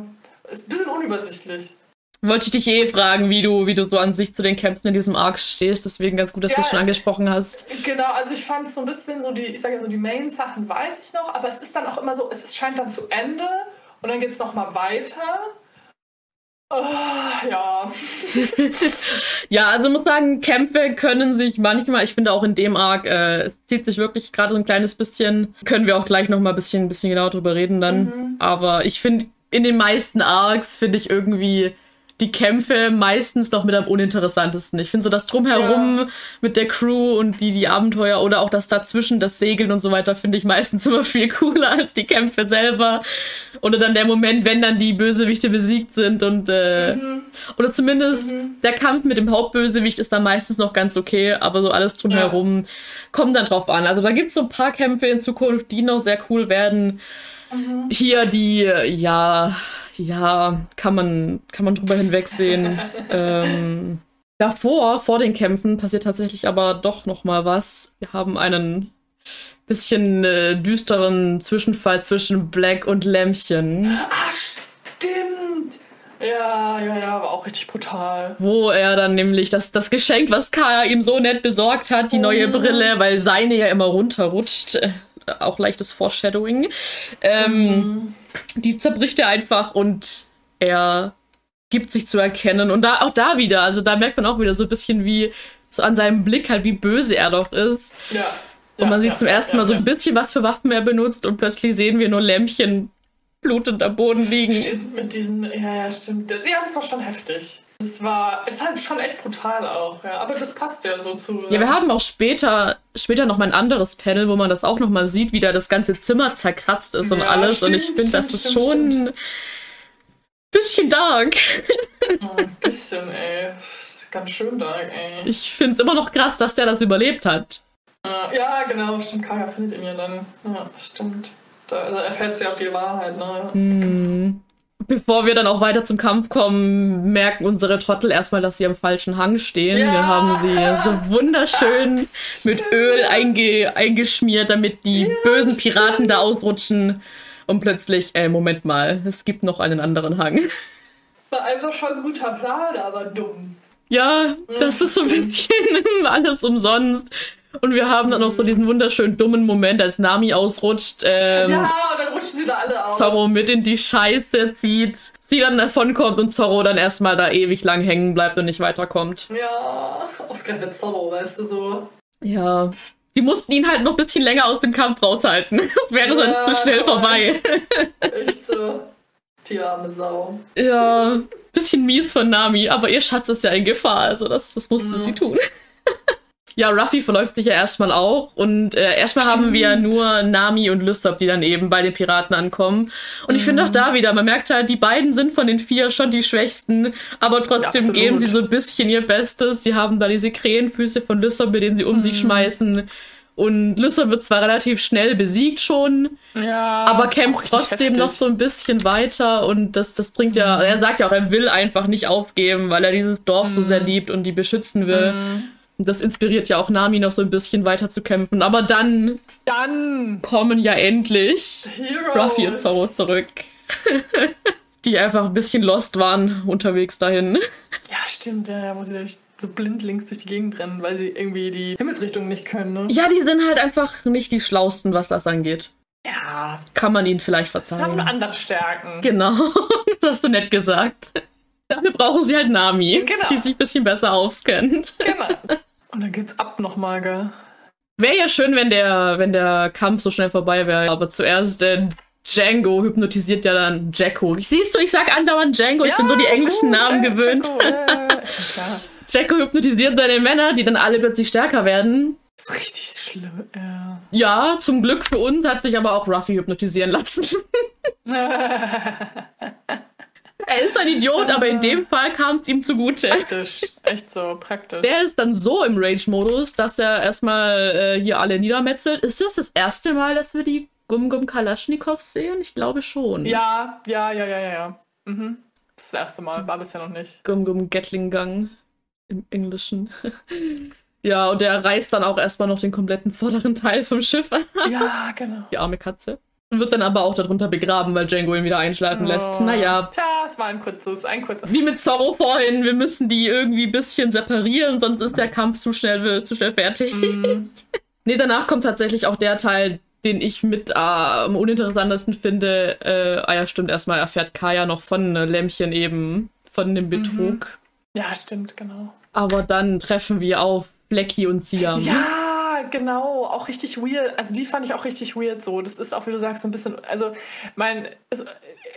ist ein bisschen unübersichtlich. Wollte ich dich eh fragen, wie du, wie du so an sich zu den Kämpfen in diesem Arc stehst, deswegen ganz gut, dass du es Ja. schon angesprochen hast. Genau, also ich fand es so ein bisschen so die, ich sage ja so die Main-Sachen weiß ich noch, aber es ist dann auch immer so, es scheint dann zu Ende und dann geht es nochmal weiter. Oh, ja. Ja, also muss sagen, Kämpfe können sich manchmal, ich finde auch in dem Arc, äh, es zieht sich wirklich gerade so ein kleines bisschen, können wir auch gleich noch mal ein bisschen, bisschen genauer drüber reden dann. Aber ich finde, in den meisten Arcs finde ich irgendwie die Kämpfe meistens noch mit am uninteressantesten. Ich finde so das Drumherum mit der Crew und die, die Abenteuer oder auch das dazwischen, das Segeln und so weiter, finde ich meistens immer viel cooler als die Kämpfe selber. Oder dann der Moment, wenn dann die Bösewichte besiegt sind und äh, oder zumindest der Kampf mit dem Hauptbösewicht ist dann meistens noch ganz okay, aber so alles drumherum kommt dann drauf an. Also da gibt's so ein paar Kämpfe in Zukunft, die noch sehr cool werden. Hier die, ja, ja, kann man, kann man drüber hinwegsehen. ähm, davor, vor den Kämpfen, passiert tatsächlich aber doch noch mal was. Wir haben einen bisschen äh, düsteren Zwischenfall zwischen Black und Lämmchen. Ah, stimmt. Ja, ja, ja, aber auch richtig brutal. wo er dann nämlich das, das Geschenk, was Kaya ihm so nett besorgt hat, die neue Brille, weil seine ja immer runterrutscht, auch leichtes Foreshadowing, ähm, die zerbricht er einfach und er gibt sich zu erkennen. Und da auch da wieder, also da merkt man auch wieder so ein bisschen wie, so an seinem Blick halt, wie böse er doch ist. Ja. Und man ja, sieht ja, zum ersten Mal so ein bisschen, was für Waffen er benutzt und plötzlich sehen wir nur Lämpchen blutend am Boden liegen. Stimmt, mit diesen, ja, ja, stimmt. Ja, das war schon heftig. Das war, ist halt schon echt brutal auch, ja. Aber das passt ja so zu. Ja, wir haben auch später, später noch mal ein anderes Panel, wo man das auch noch mal sieht, wie da das ganze Zimmer zerkratzt ist und Ja, alles. und ich stimmt, finde, das stimmt, ist stimmt, schon stimmt. ein bisschen dark. Oh, ein bisschen, ey. Ganz schön da, ey. Ich finde es immer noch krass, dass der das überlebt hat. Äh, Ja, genau, stimmt. Kaya findet ihn ja dann. Ja, stimmt. Da, da erfährt sie auch die Wahrheit, ne? Hm. Bevor wir dann auch weiter zum Kampf kommen, merken unsere Trottel erstmal, dass sie am falschen Hang stehen. Ja. Wir haben sie so wunderschön mit Öl einge eingeschmiert, damit die bösen Piraten da ausrutschen. Und plötzlich, äh, Moment mal, es gibt noch einen anderen Hang. War einfach schon ein guter Plan, aber dumm. Ja, das ist so ein bisschen alles umsonst. Und wir haben dann noch so diesen wunderschönen dummen Moment, als Nami ausrutscht, ähm, Ja, und dann rutschen sie da alle aus. Zorro mit in die Scheiße zieht, sie dann davonkommt und Zorro dann erstmal da ewig lang hängen bleibt und nicht weiterkommt. Ja, ausgerechnet Zorro, weißt du so. Ja. Die mussten ihn halt noch ein bisschen länger aus dem Kampf raushalten. Das wäre sonst Ja, zu schnell toll. vorbei. Echt so. Die arme Sau. Ja, bisschen mies von Nami, aber ihr Schatz ist ja in Gefahr, also das, das musste Mhm. sie tun. Ja, Ruffy verläuft sich ja erstmal auch und äh, erstmal haben wir Stimmt. nur Nami und Lysop, die dann eben bei den Piraten ankommen. Und ich finde auch Mhm. da wieder, man merkt halt, die beiden sind von den vier schon die Schwächsten, aber trotzdem Absolut. geben sie so ein bisschen ihr Bestes. Sie haben da diese Krähenfüße von Lysop, mit denen sie um Mhm. sich schmeißen. Und Lysop wird zwar relativ schnell besiegt schon, Ja. aber kämpft auch trotzdem heftig. noch so ein bisschen weiter und das, das bringt ja, er sagt ja auch, er will einfach nicht aufgeben, weil er dieses Dorf so sehr liebt und die beschützen will. Das inspiriert ja auch Nami noch so ein bisschen weiter zu kämpfen. Aber dann Dann kommen ja endlich Heroes. Ruffy und Zorro zurück. die einfach ein bisschen lost waren unterwegs dahin. Ja, stimmt, ja, wo sie durch- so blindlings durch die Gegend rennen, weil sie irgendwie die Himmelsrichtung nicht können, ne? Ja, die sind halt einfach nicht die schlausten, was das angeht. Ja, Kann man ihnen vielleicht haben verzeihen. andere Stärken. Genau, das hast du nett gesagt. Dafür brauchen sie halt Nami, Genau. die sich ein bisschen besser auskennt. Genau. Und dann geht's ab nochmal, gell? Wäre ja schön, wenn der, wenn der Kampf so schnell vorbei wäre. Aber zuerst äh, Django hypnotisiert ja dann Jacko. Siehst du, ich sag andauernd Django, ich bin so die englischen Namen gewöhnt. Jacko, äh. Jacko hypnotisiert seine Männer, die dann alle plötzlich stärker werden. Das ist richtig schlimm, ja. Ja, zum Glück für uns hat sich aber auch Ruffy hypnotisieren lassen. er ist ein Idiot, aber in dem Fall kam es ihm zugute. Praktisch, echt so, praktisch. Der ist dann so im Rage-Modus, dass er erstmal äh, hier alle niedermetzelt. Ist das das erste Mal, dass wir die Gum Gum Kalaschnikows sehen? Ich glaube schon. ja, ja, ja, ja, ja, ja. Mhm. Das erste Mal, war bisher noch nicht. Gum Gum Gatling Gang im Englischen. ja, und der reißt dann auch erstmal noch den kompletten vorderen Teil vom Schiff. Ja, genau. die arme Katze. Wird dann aber auch darunter begraben, weil Django ihn wieder einschlafen lässt. Oh. Naja, Tja, es war ein kurzes, ein kurzer. wie mit Zorro vorhin, wir müssen die irgendwie ein bisschen separieren, sonst ist der Kampf zu schnell, zu schnell fertig. Mhm. nee, danach kommt tatsächlich auch der Teil, den ich mit äh, am uninteressantesten finde. Äh, ah ja, stimmt, erstmal erfährt Kaya noch von äh, Lämmchen eben, von dem Betrug. Ja, stimmt, genau. Aber dann treffen wir auf Flecky und Siam. Ja, genau, auch richtig weird. Also die fand ich auch richtig weird so. Das ist auch, wie du sagst, so ein bisschen, also mein,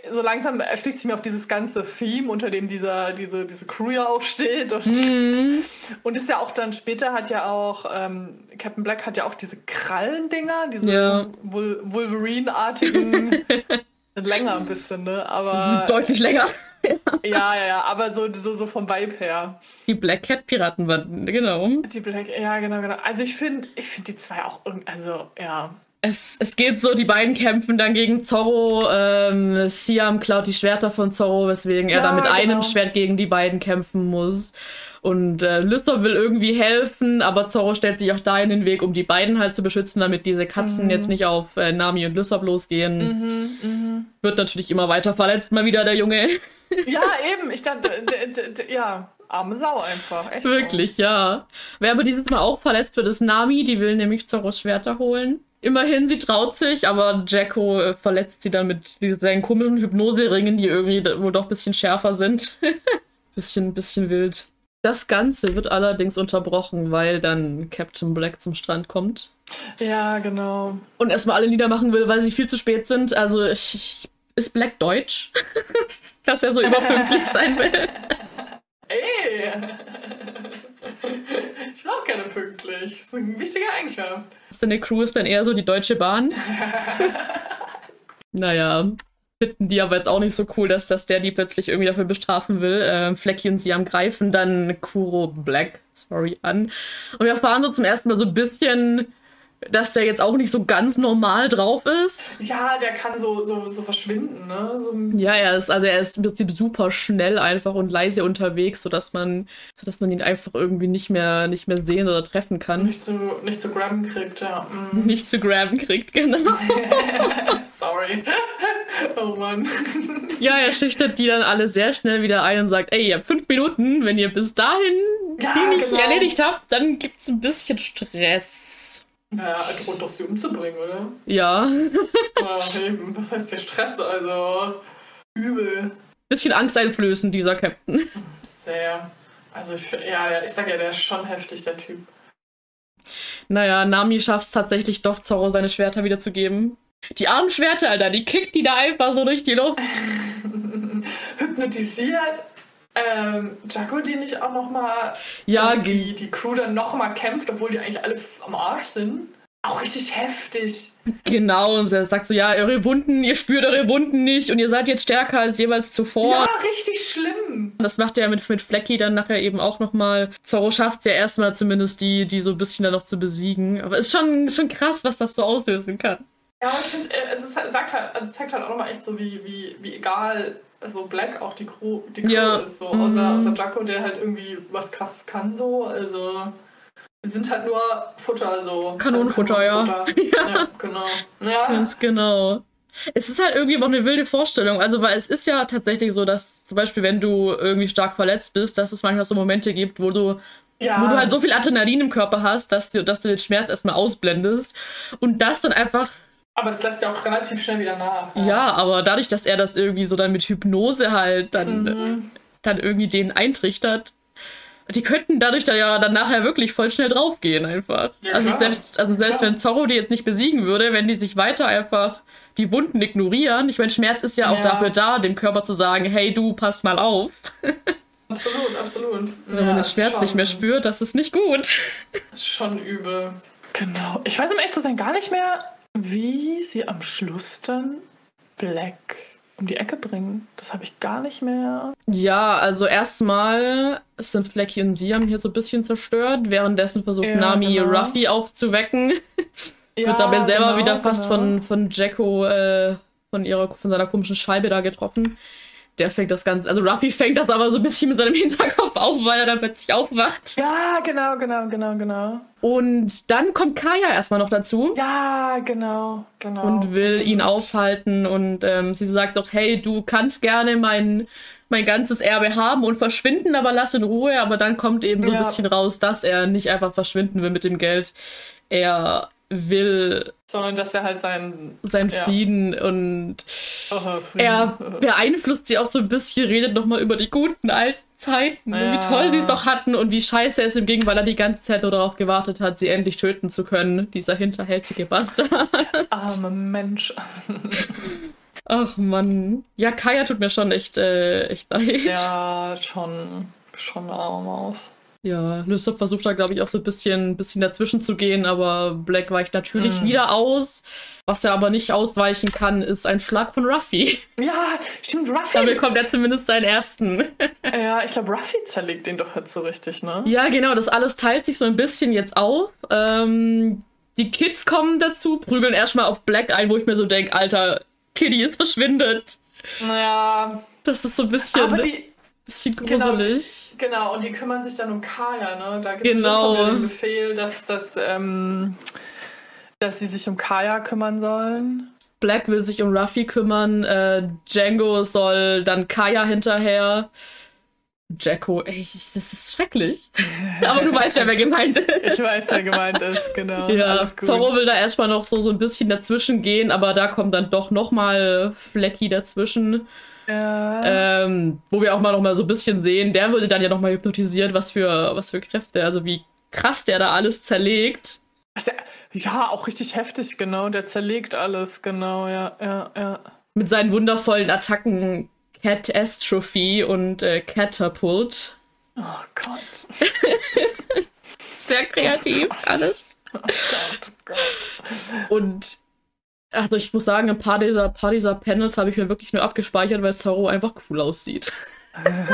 so, langsam erschließt sich mir auch dieses ganze Theme, unter dem dieser, diese, diese Crew ja auch steht. Und, Mhm. und ist ja auch dann später hat ja auch, ähm, Captain Black hat ja auch diese Krallendinger, diese Ja. Wol Wolverine-artigen, länger ein bisschen, ne? Aber Deutlich länger. ja, ja, ja, aber so, so, so vom Vibe her. Die Black Cat Piratenbande, genau. Die Black, ja, genau, genau. Also ich finde, ich finde die zwei auch irgendwie, also ja. Es, es geht so, die beiden kämpfen dann gegen Zorro. Ähm, Siam klaut die Schwerter von Zorro, weswegen er Ja, dann mit einem genau. Schwert gegen die beiden kämpfen muss. Und äh, Lysop will irgendwie helfen, aber Zorro stellt sich auch da in den Weg, um die beiden halt zu beschützen, damit diese Katzen Mhm. jetzt nicht auf äh, Nami und Lysop losgehen. Wird natürlich immer weiter verletzt, mal wieder der Junge. Ja, eben. Ich dachte, ja, arme Sau einfach. Echt so. Wirklich, ja. Wer aber dieses Mal auch verletzt wird, ist Nami. Die will nämlich Zorros Schwerter holen. Immerhin, sie traut sich, aber Jacko äh, verletzt sie dann mit seinen komischen Hypnoseringen, die irgendwie wohl doch ein bisschen schärfer sind. bisschen, bisschen wild. Das Ganze wird allerdings unterbrochen, weil dann Captain Black zum Strand kommt Ja, genau. und erstmal alle niedermachen will, weil sie viel zu spät sind. Also ich, ich, ist Black deutsch? Dass er so überpünktlich sein will. Ey! Ich bin auch gerne pünktlich. Das ist eine wichtige Eigenschaft. Seine Crew ist dann eher so die Deutsche Bahn. naja, finden die aber jetzt auch nicht so cool, dass, dass der die plötzlich irgendwie dafür bestrafen will. Ähm, Flecky und Siam greifen dann Kuro Black, sorry, an. Und wir erfahren so zum ersten Mal so ein bisschen, dass der jetzt auch nicht so ganz normal drauf ist. Ja, der kann so, so, so verschwinden, ne? So, Ja, er ist, also er ist im Prinzip super schnell einfach und leise unterwegs, sodass man, sodass man ihn einfach irgendwie nicht mehr, nicht mehr sehen oder treffen kann. nicht zu, nicht zu grabben kriegt, ja. Mm, Nicht zu graben kriegt, genau. sorry. Oh Mann. Ja, er schüchtert die dann alle sehr schnell wieder ein und sagt, ey, ihr habt fünf Minuten, wenn ihr bis dahin Ja, die nicht genau. erledigt habt, dann gibt's ein bisschen Stress. Naja, er droht doch sie umzubringen, oder? Ja, hey, was heißt der Stress? Also, übel. bisschen angsteinflößend, dieser Captain. Sehr. Also, ja, ich sag ja, der ist schon heftig, der Typ. Naja, Nami schafft's tatsächlich doch, Zorro seine Schwerter wiederzugeben. Die armen Schwerter, Alter, die kickt die da einfach so durch die Luft. Hypnotisiert. Ähm, Jaco, die nicht auch nochmal Ja, die, die Crew dann nochmal kämpft, obwohl die eigentlich alle am Arsch sind. Auch richtig heftig. Genau, und er sagt so, ja, eure Wunden, ihr spürt eure Wunden nicht und ihr seid jetzt stärker als jeweils zuvor. Ja, richtig schlimm. Das macht er mit, mit Flecky dann nachher eben auch nochmal. Zorro schafft ja erstmal zumindest die, die so ein bisschen dann noch zu besiegen. Aber ist schon, schon krass, was das so auslösen kann. Ja, ich finde, äh, es sagt halt, also zeigt halt auch nochmal echt so, wie, wie, wie egal so Black auch die Crew, die Crew ja. ist. So. Mhm. Außer, außer Jacko, der halt irgendwie was krasses kann, so. Also. Die sind halt nur Futter, so. Kanonenfutter, also Kanonenfutter. ja. ja. genau. Ja. Ganz genau. Es ist halt irgendwie auch eine wilde Vorstellung. Also, weil es ist ja tatsächlich so, dass zum Beispiel, wenn du irgendwie stark verletzt bist, dass es manchmal so Momente gibt, wo du ja. wo du halt so viel Adrenalin im Körper hast, dass du, dass du den Schmerz erstmal ausblendest und das dann einfach aber das lässt ja auch relativ schnell wieder nach. Ja, ja aber dadurch, dass er das irgendwie so dann mit Hypnose halt dann, mhm. dann irgendwie denen eintrichtert, die könnten dadurch da ja dann nachher wirklich voll schnell draufgehen einfach. Ja, also klar. selbst, also selbst wenn Zorro die jetzt nicht besiegen würde, wenn die sich weiter einfach die Wunden ignorieren. Ich meine, Schmerz ist ja auch ja. dafür da, dem Körper zu sagen, hey du, pass mal auf. Absolut, absolut. Wenn man den Schmerz schon, nicht mehr spürt, das ist nicht gut. Schon übel. Genau. Ich weiß um echt zu sein gar nicht mehr, wie sie am Schluss dann Black um die Ecke bringen. Das habe ich gar nicht mehr. Ja, also erstmal sind Flecky und Siam hier so ein bisschen zerstört. Währenddessen versucht ja, Nami genau. Ruffy aufzuwecken. Ja, Wird dabei selber genau, wieder fast genau. von, von Jacko äh, von, ihrer, von seiner komischen Scheibe da getroffen der fängt das Ganze, also Ruffy fängt das aber so ein bisschen mit seinem Hinterkopf auf, weil er dann plötzlich aufwacht. Ja, genau, genau, genau, genau. Und dann kommt Kaya erstmal noch dazu. Ja, genau, genau. Und will ihn aufhalten und ähm, sie sagt doch, hey, du kannst gerne mein, mein ganzes Erbe haben und verschwinden, aber lass in Ruhe. Aber dann kommt eben so ein bisschen raus, dass er nicht einfach verschwinden will mit dem Geld. Er will. Sondern dass er halt seinen. Sein ja. Frieden und. Oh, Frieden. Er beeinflusst sie auch so ein bisschen, redet nochmal über die guten alten Zeiten ja. wie toll sie es doch hatten und wie scheiße es ihm ging, weil er die ganze Zeit nur darauf gewartet hat, sie endlich töten zu können. Dieser hinterhältige Bastard. Armer Mensch. Ach Mann. Ja, Kaya tut mir schon echt, äh, echt leid. Ja, schon. Schon arme Maus. Ja, Lysop versucht da, glaube ich, auch so ein bisschen, bisschen dazwischen zu gehen, aber Black weicht natürlich mhm. wieder aus. Was er aber nicht ausweichen kann, ist ein Schlag von Ruffy. Ja, stimmt, Ruffy. Da bekommt er zumindest seinen ersten. Ja, ich glaube, Ruffy zerlegt den doch jetzt so richtig, ne? Ja, genau, das alles teilt sich so ein bisschen jetzt auf. Ähm, die Kids kommen dazu, prügeln erstmal auf Black ein, wo ich mir so denke, Alter, Kitty ist verschwindet. Naja. Das ist so ein bisschen. Aber die, Bisschen genau, gruselig. Genau, genau, und die kümmern sich dann um Kaya, ne? Da gibt genau. es den Befehl, dass, dass, ähm, dass sie sich um Kaya kümmern sollen. Black will sich um Ruffy kümmern, äh, Django soll dann Kaya hinterher. Jacko, ey, das ist schrecklich. Aber du weißt ja, wer gemeint ist. Ich weiß, wer gemeint ist, genau. Ja, Zorro will da erstmal noch so, so ein bisschen dazwischen gehen, aber da kommt dann doch nochmal Flecky dazwischen. Ja. Ähm, wo wir auch mal noch mal so ein bisschen sehen, der wurde dann ja noch mal hypnotisiert, was für, was für Kräfte, also wie krass der da alles zerlegt. Ja, auch richtig heftig, genau. Der zerlegt alles, genau, ja, ja, ja. Mit seinen wundervollen Attacken Cat Astrophy und äh, Catapult. Oh Gott. Sehr kreativ, oh alles. Oh Gott, oh Gott. Und also ich muss sagen, ein paar dieser, paar dieser Panels habe ich mir wirklich nur abgespeichert, weil Zorro einfach cool aussieht.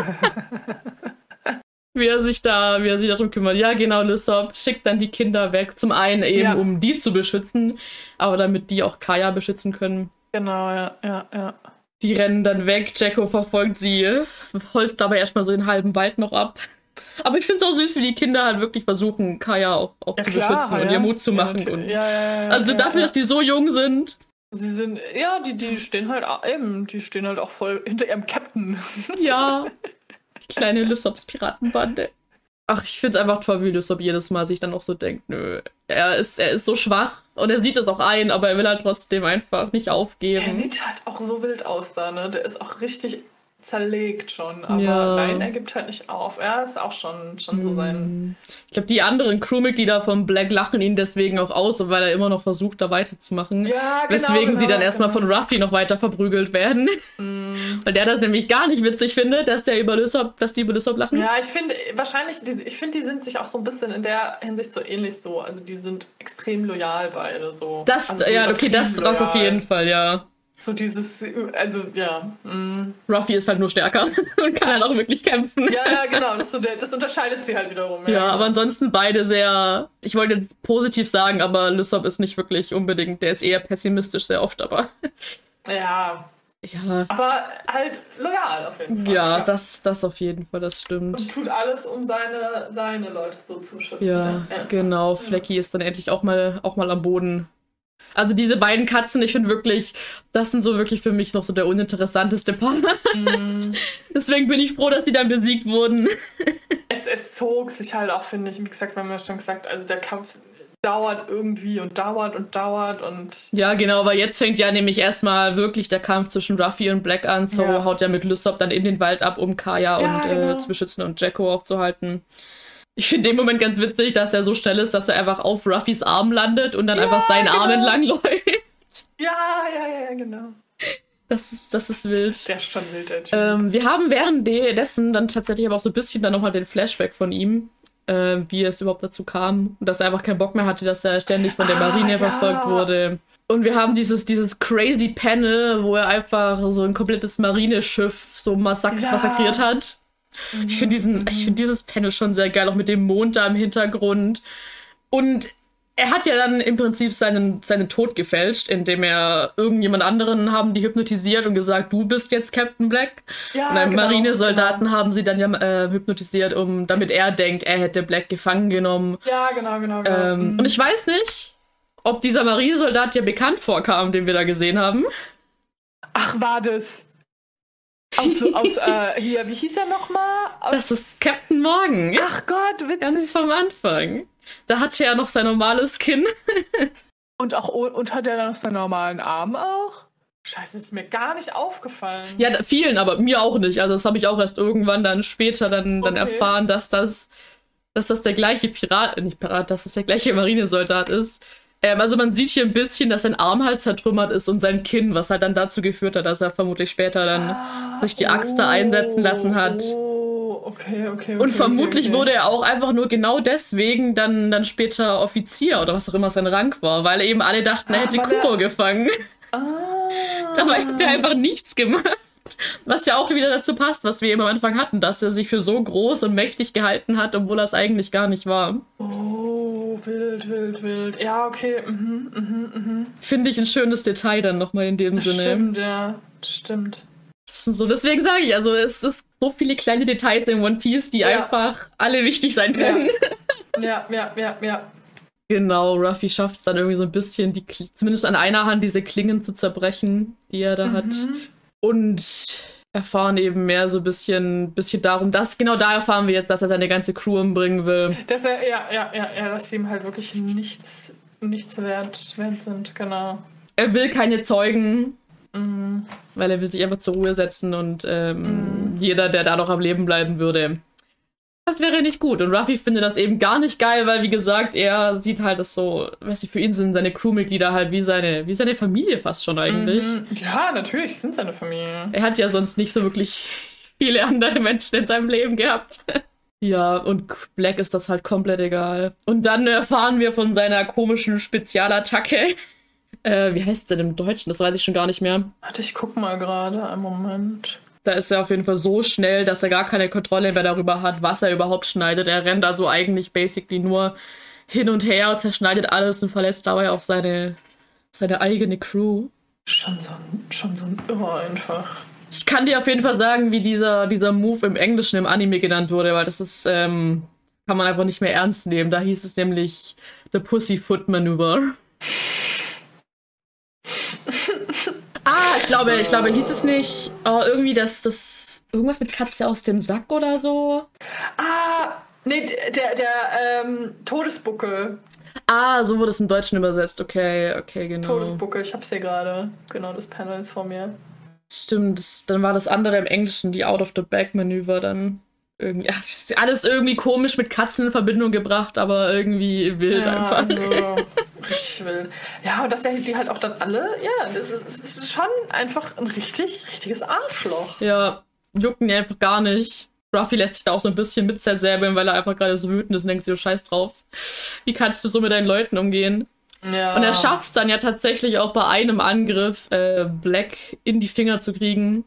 wie er sich da, wie er sich darum kümmert. Ja, genau, Lissop schickt dann die Kinder weg. Zum einen eben, ja. um die zu beschützen, aber damit die auch Kaya beschützen können. Genau, ja, ja, ja. Die rennen dann weg, Jacko verfolgt sie, holzt dabei erstmal so den halben Wald noch ab. Aber ich finde es auch süß, wie die Kinder halt wirklich versuchen, Kaya auch, auch ja, zu klar, beschützen ja. und ihr Mut zu machen. und, also dafür, dass die so jung sind. Sie sind, ja, die, die stehen halt eben, die stehen halt auch voll hinter ihrem Captain. Ja. Die kleine Lysops Piratenbande. Ach, ich finde es einfach toll, wie Lysop jedes Mal sich dann auch so denkt, nö, er ist, er ist so schwach und er sieht es auch ein, aber er will halt trotzdem einfach nicht aufgeben. Der sieht halt auch so wild aus da, ne? Der ist auch richtig zerlegt schon, aber ja. nein, er gibt halt nicht auf. Er ist auch schon, schon so sein. Hm. Ich glaube, die anderen Crewmitglieder von Black lachen ihn deswegen auch aus, weil er immer noch versucht, da weiterzumachen. Ja, genau, Weswegen genau, sie dann erstmal genau. von Ruffy noch weiter verprügelt werden. Mm. Weil der das nämlich gar nicht witzig findet, dass der über Lysop, dass die über Lysop lachen. Ja, ich finde, wahrscheinlich, ich finde, die sind sich auch so ein bisschen in der Hinsicht so ähnlich so. Also die sind extrem loyal beide so. Das, also ja, okay, das, das auf jeden Fall, ja. So dieses, also ja. Mm. Ruffy ist halt nur stärker und kann halt auch wirklich kämpfen. Ja, ja, genau. Das, so der, das unterscheidet sie halt wiederum. Ja, ja, aber ansonsten beide sehr, ich wollte jetzt positiv sagen, aber Lysop ist nicht wirklich unbedingt, der ist eher pessimistisch sehr oft, aber. Ja. Ja. Aber halt loyal auf jeden Fall. Ja, ja, Das, das auf jeden Fall, das stimmt. Und tut alles, um seine, seine Leute so zu schützen. Ja, ja. genau. Flecky ist dann endlich auch mal, auch mal am Boden also diese beiden Katzen, ich finde wirklich, das sind so wirklich für mich noch so der uninteressanteste Part. Mm. Deswegen bin ich froh, dass die dann besiegt wurden. Es, es zog sich halt auch, finde ich, wie gesagt, wir haben ja schon gesagt, also der Kampf dauert irgendwie und dauert und dauert und. Ja, genau, weil jetzt fängt ja nämlich erstmal wirklich der Kampf zwischen Ruffy und Black an. So ja. haut er mit Lysop dann in den Wald ab, um Kaya ja, und äh, genau. äh, zu beschützen und Jacko aufzuhalten. Ich finde den Moment ganz witzig, dass er so schnell ist, dass er einfach auf Ruffys Arm landet und dann ja, einfach seinen genau. Arm entlang läuft. Ja, ja, ja, genau. Das ist, das ist wild. Der ist schon wild, der typ. Ähm, wir haben währenddessen dann tatsächlich aber auch so ein bisschen dann nochmal den Flashback von ihm, äh, wie es überhaupt dazu kam. Und dass er einfach keinen Bock mehr hatte, dass er ständig von der ah, Marine ah, ja. verfolgt wurde. Und wir haben dieses, dieses crazy Panel, wo er einfach so ein komplettes Marineschiff so massak ja. massakriert hat. Ich finde diesen, ich finde dieses Panel schon sehr geil, auch mit dem Mond da im Hintergrund. Und er hat ja dann im Prinzip seinen, seinen Tod gefälscht, indem er irgendjemand anderen haben die hypnotisiert und gesagt, du bist jetzt Captain Black. Ja, und einen genau, Marinesoldaten genau. haben sie dann ja äh, hypnotisiert, um damit er denkt, er hätte Black gefangen genommen. Ja, genau, genau. genau. Ähm, mhm. Und ich weiß nicht, ob dieser Marinesoldat dir bekannt vorkam, den wir da gesehen haben. Ach, war das. Aus, aus äh, hier, wie hieß er nochmal? Das ist Captain Morgan. Ach Gott, witzig. Ganz vom Anfang. Da hatte er noch sein normales Kinn. und auch und hat er dann noch seinen normalen Arm auch? Scheiße, ist mir gar nicht aufgefallen. Ja, vielen, aber mir auch nicht. Also das habe ich auch erst irgendwann dann später dann, dann okay. erfahren, dass das, dass das der gleiche Pirat, nicht Pirat, dass das der gleiche Marinesoldat ist. Ähm, also man sieht hier ein bisschen, dass sein Arm halt zertrümmert ist und sein Kinn, was halt dann dazu geführt hat, dass er vermutlich später dann ah, sich die Axt oh, da einsetzen lassen hat. Oh, okay, okay, okay. Und vermutlich okay, wurde er auch einfach nur genau deswegen dann, dann später Offizier oder was auch immer sein Rang war, weil eben alle dachten, er ah, hätte Kuro gefangen. Ah. Dabei hat er einfach nichts gemacht. Was ja auch wieder dazu passt, was wir eben am Anfang hatten, dass er sich für so groß und mächtig gehalten hat, obwohl er es eigentlich gar nicht war. Oh, wild, wild, wild. Ja, okay. Mhm, mhm, mhm. Finde ich ein schönes Detail dann nochmal in dem Sinne. Stimmt, ja. Stimmt. So, deswegen sage ich, also es ist so viele kleine Details in One Piece, die ja. einfach alle wichtig sein können. Ja, ja, ja, ja. ja. Genau, Ruffy schafft es dann irgendwie so ein bisschen, die, zumindest an einer Hand diese Klingen zu zerbrechen, die er da mhm. hat und erfahren eben mehr so ein bisschen, bisschen darum, dass genau da erfahren wir jetzt, dass er seine ganze Crew umbringen will. Dass er, ja, ja, ja, ja, dass sie ihm halt wirklich nichts, nichts wert, wert sind, genau. Er will keine Zeugen, mhm. weil er will sich einfach zur Ruhe setzen und ähm, mhm. jeder, der da noch am Leben bleiben würde, das wäre nicht gut. Und Ruffy findet das eben gar nicht geil, weil, wie gesagt, er sieht halt das so, weiß ich, für ihn sind seine Crewmitglieder halt wie seine, wie seine Familie fast schon eigentlich. Mhm. Ja, natürlich sind seine Familie. Er hat ja sonst nicht so wirklich viele andere Menschen in seinem Leben gehabt. ja, und Black ist das halt komplett egal. Und dann erfahren wir von seiner komischen Spezialattacke. Äh, wie heißt es denn im Deutschen? Das weiß ich schon gar nicht mehr. Warte, ich guck mal gerade. Einen Moment. Da ist er auf jeden Fall so schnell, dass er gar keine Kontrolle mehr darüber hat, was er überhaupt schneidet. Er rennt also eigentlich basically nur hin und her, zerschneidet alles und verlässt dabei auch seine, seine eigene Crew. Schon so ein, schon so ein Irrer einfach. Ich kann dir auf jeden Fall sagen, wie dieser, dieser Move im Englischen im Anime genannt wurde, weil das ist, ähm, kann man einfach nicht mehr ernst nehmen. Da hieß es nämlich The Pussyfoot Maneuver. Ah, ich glaube, ich glaube, hieß es nicht oh, irgendwie das, das irgendwas mit Katze aus dem Sack oder so? Ah, nee, der, der ähm, Todesbuckel. Ah, so wurde es im Deutschen übersetzt. Okay, okay, genau. Todesbuckel, ich hab's hier gerade. Genau, das Panel ist vor mir. Stimmt, dann war das andere im Englischen, die Out-of-the-Bag-Manöver dann irgendwie. Ja, alles irgendwie komisch mit Katzen in Verbindung gebracht, aber irgendwie wild ja, einfach. Also, richtig wild. Ja, und dass die halt auch dann alle, ja, das ist, das ist schon einfach ein richtig, richtiges Arschloch. Ja, jucken die einfach gar nicht. Ruffy lässt sich da auch so ein bisschen mit zersäbeln, weil er einfach gerade so wütend ist und denkt sich, oh, scheiß drauf. Wie kannst du so mit deinen Leuten umgehen? Ja. Und er schafft es dann ja tatsächlich auch bei einem Angriff, äh, Black in die Finger zu kriegen.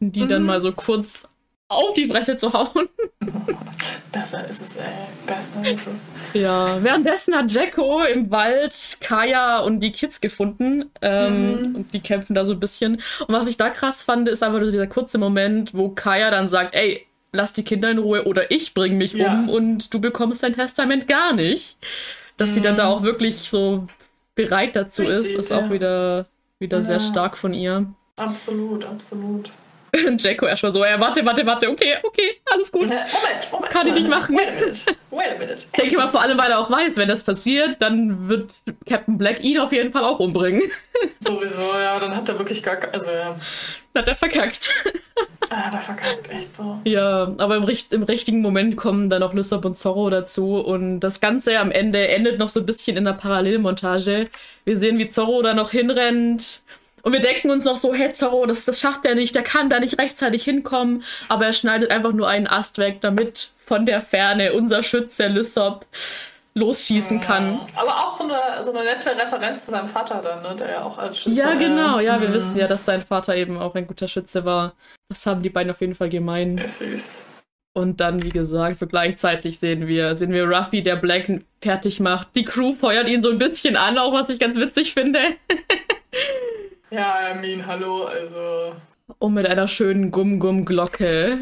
Und die mhm. dann mal so kurz auf die Fresse zu hauen. Besser ist es, ey. Besser ist es. Ja, währenddessen hat Jacko im Wald Kaya und die Kids gefunden. Ähm, mhm. Und die kämpfen da so ein bisschen. Und was ich da krass fand, ist einfach nur dieser kurze Moment, wo Kaya dann sagt, ey, lass die Kinder in Ruhe oder ich bring mich ja. um und du bekommst dein Testament gar nicht. Dass mhm. sie dann da auch wirklich so bereit dazu Richtig, ist, ist ja. auch wieder, wieder ja. sehr stark von ihr. Absolut, absolut. Jacko erstmal so, ja, warte, warte, warte, okay, okay, alles gut. Moment, Moment. Das kann ich nicht machen. Wait a minute. Wait a minute. Ich denke mal, vor allem, weil er auch weiß, wenn das passiert, dann wird Captain Black ihn auf jeden Fall auch umbringen. Sowieso, ja, dann hat er wirklich gar also ja. Dann hat er verkackt. Ah, der verkackt, echt so. Ja, aber im, im richtigen Moment kommen dann auch Lysop und Zorro dazu und das Ganze am Ende endet noch so ein bisschen in einer Parallelmontage. Wir sehen, wie Zorro da noch hinrennt und wir denken uns noch so, hey Zorro, das, das schafft er nicht, der kann da nicht rechtzeitig hinkommen. Aber er schneidet einfach nur einen Ast weg, damit von der Ferne unser Schütze Lysop losschießen kann. Aber auch so eine, so eine nette Referenz zu seinem Vater dann, ne? der ja auch als Schütze... Ja, genau. Ja, wir mhm. wissen ja, dass sein Vater eben auch ein guter Schütze war. Das haben die beiden auf jeden Fall gemein. Süß. Und dann, wie gesagt, so gleichzeitig sehen wir, sehen wir Ruffy, der Black fertig macht. Die Crew feuert ihn so ein bisschen an, auch was ich ganz witzig finde. Ja, I mean, hallo, also. Und mit einer schönen Gum-Gum-Glocke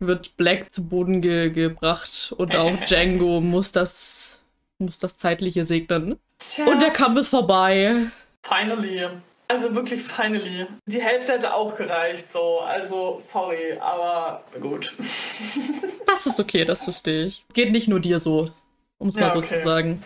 wird Black zu Boden ge gebracht und auch Django muss das, muss das Zeitliche segnen. Tja. Und der Kampf ist vorbei. Finally. Also wirklich finally. Die Hälfte hätte auch gereicht, so. Also, sorry, aber gut. das ist okay, das verstehe ich. Geht nicht nur dir so, um es ja, mal so okay. zu sagen.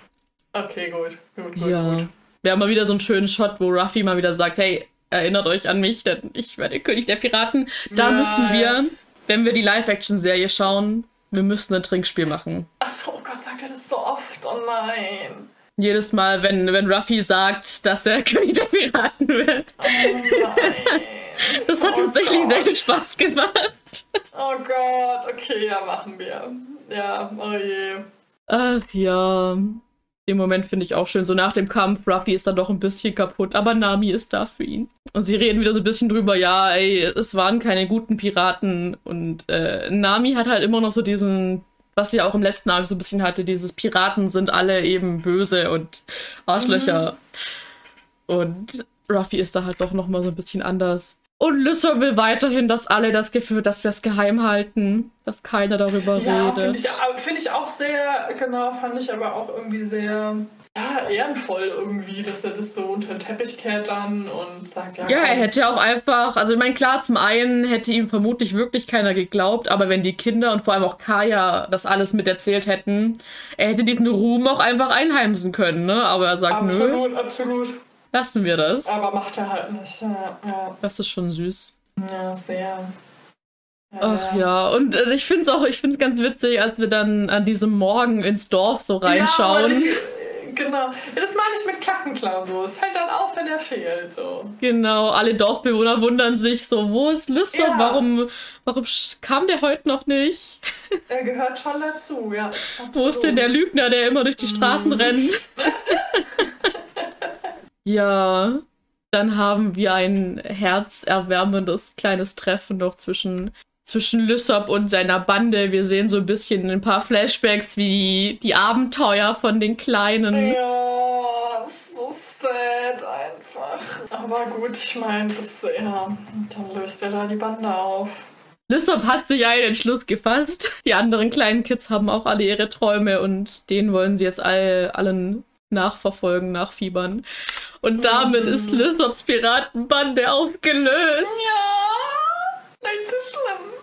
Okay, gut. Gut, gut, ja. gut. Wir haben mal wieder so einen schönen Shot, wo Ruffy mal wieder sagt, hey, erinnert euch an mich, denn ich werde König der Piraten. Da ja. müssen wir, wenn wir die Live-Action-Serie schauen, wir müssen ein Trinkspiel machen. Achso, oh Gott, sagt er das so oft? Oh nein. Jedes Mal, wenn, wenn Ruffy sagt, dass er König der Piraten wird. Oh nein. Das hat oh tatsächlich Gott. sehr viel Spaß gemacht. Oh Gott, okay, ja, machen wir. Ja, oh je. Ach ja den Moment finde ich auch schön. So nach dem Kampf, Ruffy ist dann doch ein bisschen kaputt, aber Nami ist da für ihn. Und sie reden wieder so ein bisschen drüber, ja, ey, es waren keine guten Piraten. Und äh, Nami hat halt immer noch so diesen, was sie auch im letzten Arc so ein bisschen hatte, dieses Piraten sind alle eben böse und Arschlöcher. Mhm. Und Ruffy ist da halt doch noch mal so ein bisschen anders. Und Lysser will weiterhin, dass alle das Gefühl, dass sie das geheim halten, dass keiner darüber ja, redet. Finde ich, find ich auch sehr, genau, fand ich aber auch irgendwie sehr ja, ehrenvoll irgendwie, dass er das so unter den Teppich kehrt dann und sagt, ja. Ja, er hätte auch einfach, also ich meine, klar, zum einen hätte ihm vermutlich wirklich keiner geglaubt, aber wenn die Kinder und vor allem auch Kaya das alles miterzählt hätten, er hätte diesen Ruhm auch einfach einheimsen können, ne? Aber er sagt, absolut, nö. Absolut, absolut. Lassen wir das. Aber macht er halt nicht. Ja, ja. Das ist schon süß. Ja, sehr. Ach ja, und äh, ich finde es auch, ich finde es ganz witzig, als wir dann an diesem Morgen ins Dorf so reinschauen. Ja, ich, genau, das meine ich mit Klassenclown so. Es fällt dann auf, wenn er fehlt. So. Genau, alle Dorfbewohner wundern sich so, wo ist Lissa? Ja. Warum, warum kam der heute noch nicht? Er gehört schon dazu, ja. Absolut. Wo ist denn der Lügner, der immer durch die Straßen mm. rennt? Ja, dann haben wir ein herzerwärmendes kleines Treffen noch zwischen, zwischen Lysop und seiner Bande. Wir sehen so ein bisschen ein paar Flashbacks wie die Abenteuer von den Kleinen. Ja, so sad einfach. Aber gut, ich meine, ja, dann löst er da die Bande auf. Lysop hat sich einen Entschluss gefasst. Die anderen kleinen Kids haben auch alle ihre Träume und denen wollen sie jetzt all, allen nachverfolgen, nachfiebern. Und damit ist mhm. Lysops Piratenbande aufgelöst. Ja, nicht so schlimm.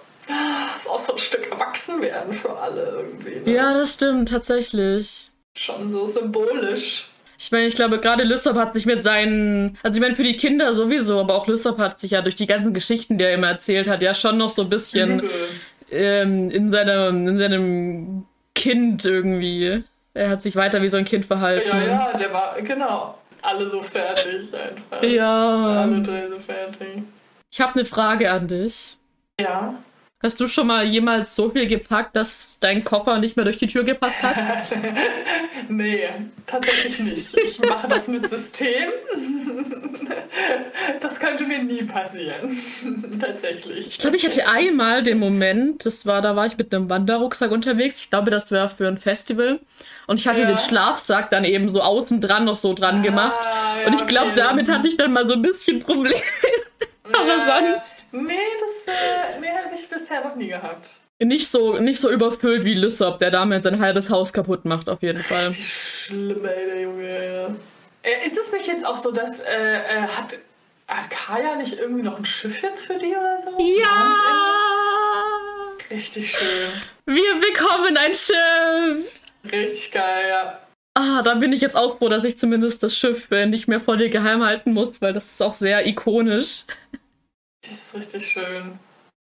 Das ist auch so ein Stück Erwachsenwerden für alle irgendwie. Ne? Ja, das stimmt, tatsächlich. Schon so symbolisch. Ich meine, ich glaube, gerade Lysop hat sich mit seinen, also ich meine, für die Kinder sowieso, aber auch Lysop hat sich ja durch die ganzen Geschichten, die er immer erzählt hat, ja schon noch so ein bisschen ähm, in, seinem, in seinem Kind irgendwie. Er hat sich weiter wie so ein Kind verhalten. Ja, ja, der war, genau. Alle so fertig einfach. Ja. Alle drei so fertig. Ich habe eine Frage an dich. Ja. Hast du schon mal jemals so viel gepackt, dass dein Koffer nicht mehr durch die Tür gepasst hat? nee, tatsächlich nicht. Ich mache das mit System. Das könnte mir nie passieren. tatsächlich. Ich glaube, ich hatte einmal den Moment, das war, da war ich mit einem Wanderrucksack unterwegs. Ich glaube, das wäre für ein Festival. Und ich hatte ja. den Schlafsack dann eben so außen dran noch so dran ah, gemacht. Ja, und ich glaube, okay. damit hatte ich dann mal so ein bisschen Probleme. Aber ja, sonst. Nee, das äh, nee, habe ich bisher noch nie gehabt. Nicht so, nicht so überfüllt wie Lysop, der damit sein halbes Haus kaputt macht, auf jeden Fall. Richtig schlimm, ey, der Junge, ja. Äh, ist es nicht jetzt auch so, dass äh, äh, hat, hat Kaya nicht irgendwie noch ein Schiff jetzt für die oder so? Ja! Richtig schön. Wir bekommen ein Schiff! Richtig geil, ja. Ah, da bin ich jetzt auch froh, dass ich zumindest das Schiff nicht mehr vor dir geheim halten muss, weil das ist auch sehr ikonisch. Das ist richtig schön.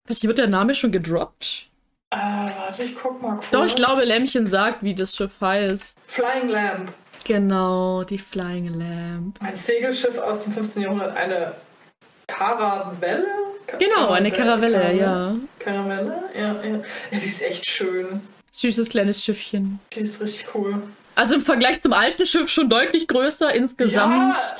Was, wird der Name schon gedroppt? Äh, warte, ich guck mal kurz. Doch, ich glaube, Lämmchen sagt, wie das Schiff heißt. Flying Lamp. Genau, die Flying Lamp. Ein Segelschiff aus dem 15. Jahrhundert, eine Karavelle? Genau, eine Karavelle, ja. Karavelle, ja, ja. Ja, die ist echt schön. Süßes kleines Schiffchen. Die ist richtig cool. Also im Vergleich zum alten Schiff schon deutlich größer insgesamt. Ja.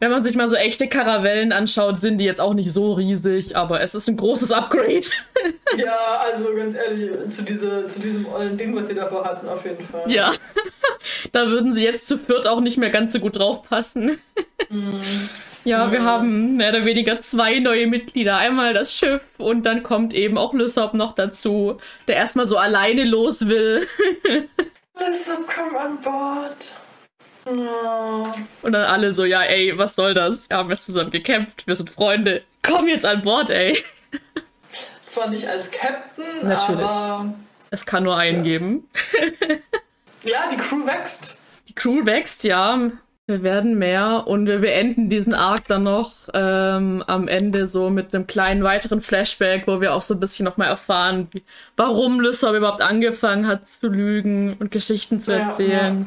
Wenn man sich mal so echte Karavellen anschaut, sind die jetzt auch nicht so riesig, aber es ist ein großes Upgrade. ja, also ganz ehrlich, zu, diese, zu diesem ollen Ding, was sie davor hatten, auf jeden Fall. Ja, da würden sie jetzt zu viert auch nicht mehr ganz so gut draufpassen. Mm. Ja, mm. wir haben mehr oder weniger zwei neue Mitglieder. Einmal das Schiff und dann kommt eben auch Lysop noch dazu, der erstmal so alleine los will. Lysop, komm an Bord. Und dann alle so, ja, ey, was soll das? Wir haben jetzt zusammen gekämpft, wir sind Freunde. Komm jetzt an Bord, ey. Zwar nicht als Captain, Natürlich. aber... Es kann nur einen ja. geben. ja, die Crew wächst. Die Crew wächst, ja. Wir werden mehr und wir beenden diesen Arc dann noch ähm, am Ende so mit einem kleinen weiteren Flashback, wo wir auch so ein bisschen nochmal erfahren, warum Lysop überhaupt angefangen hat zu lügen und Geschichten zu erzählen. Ja, ja.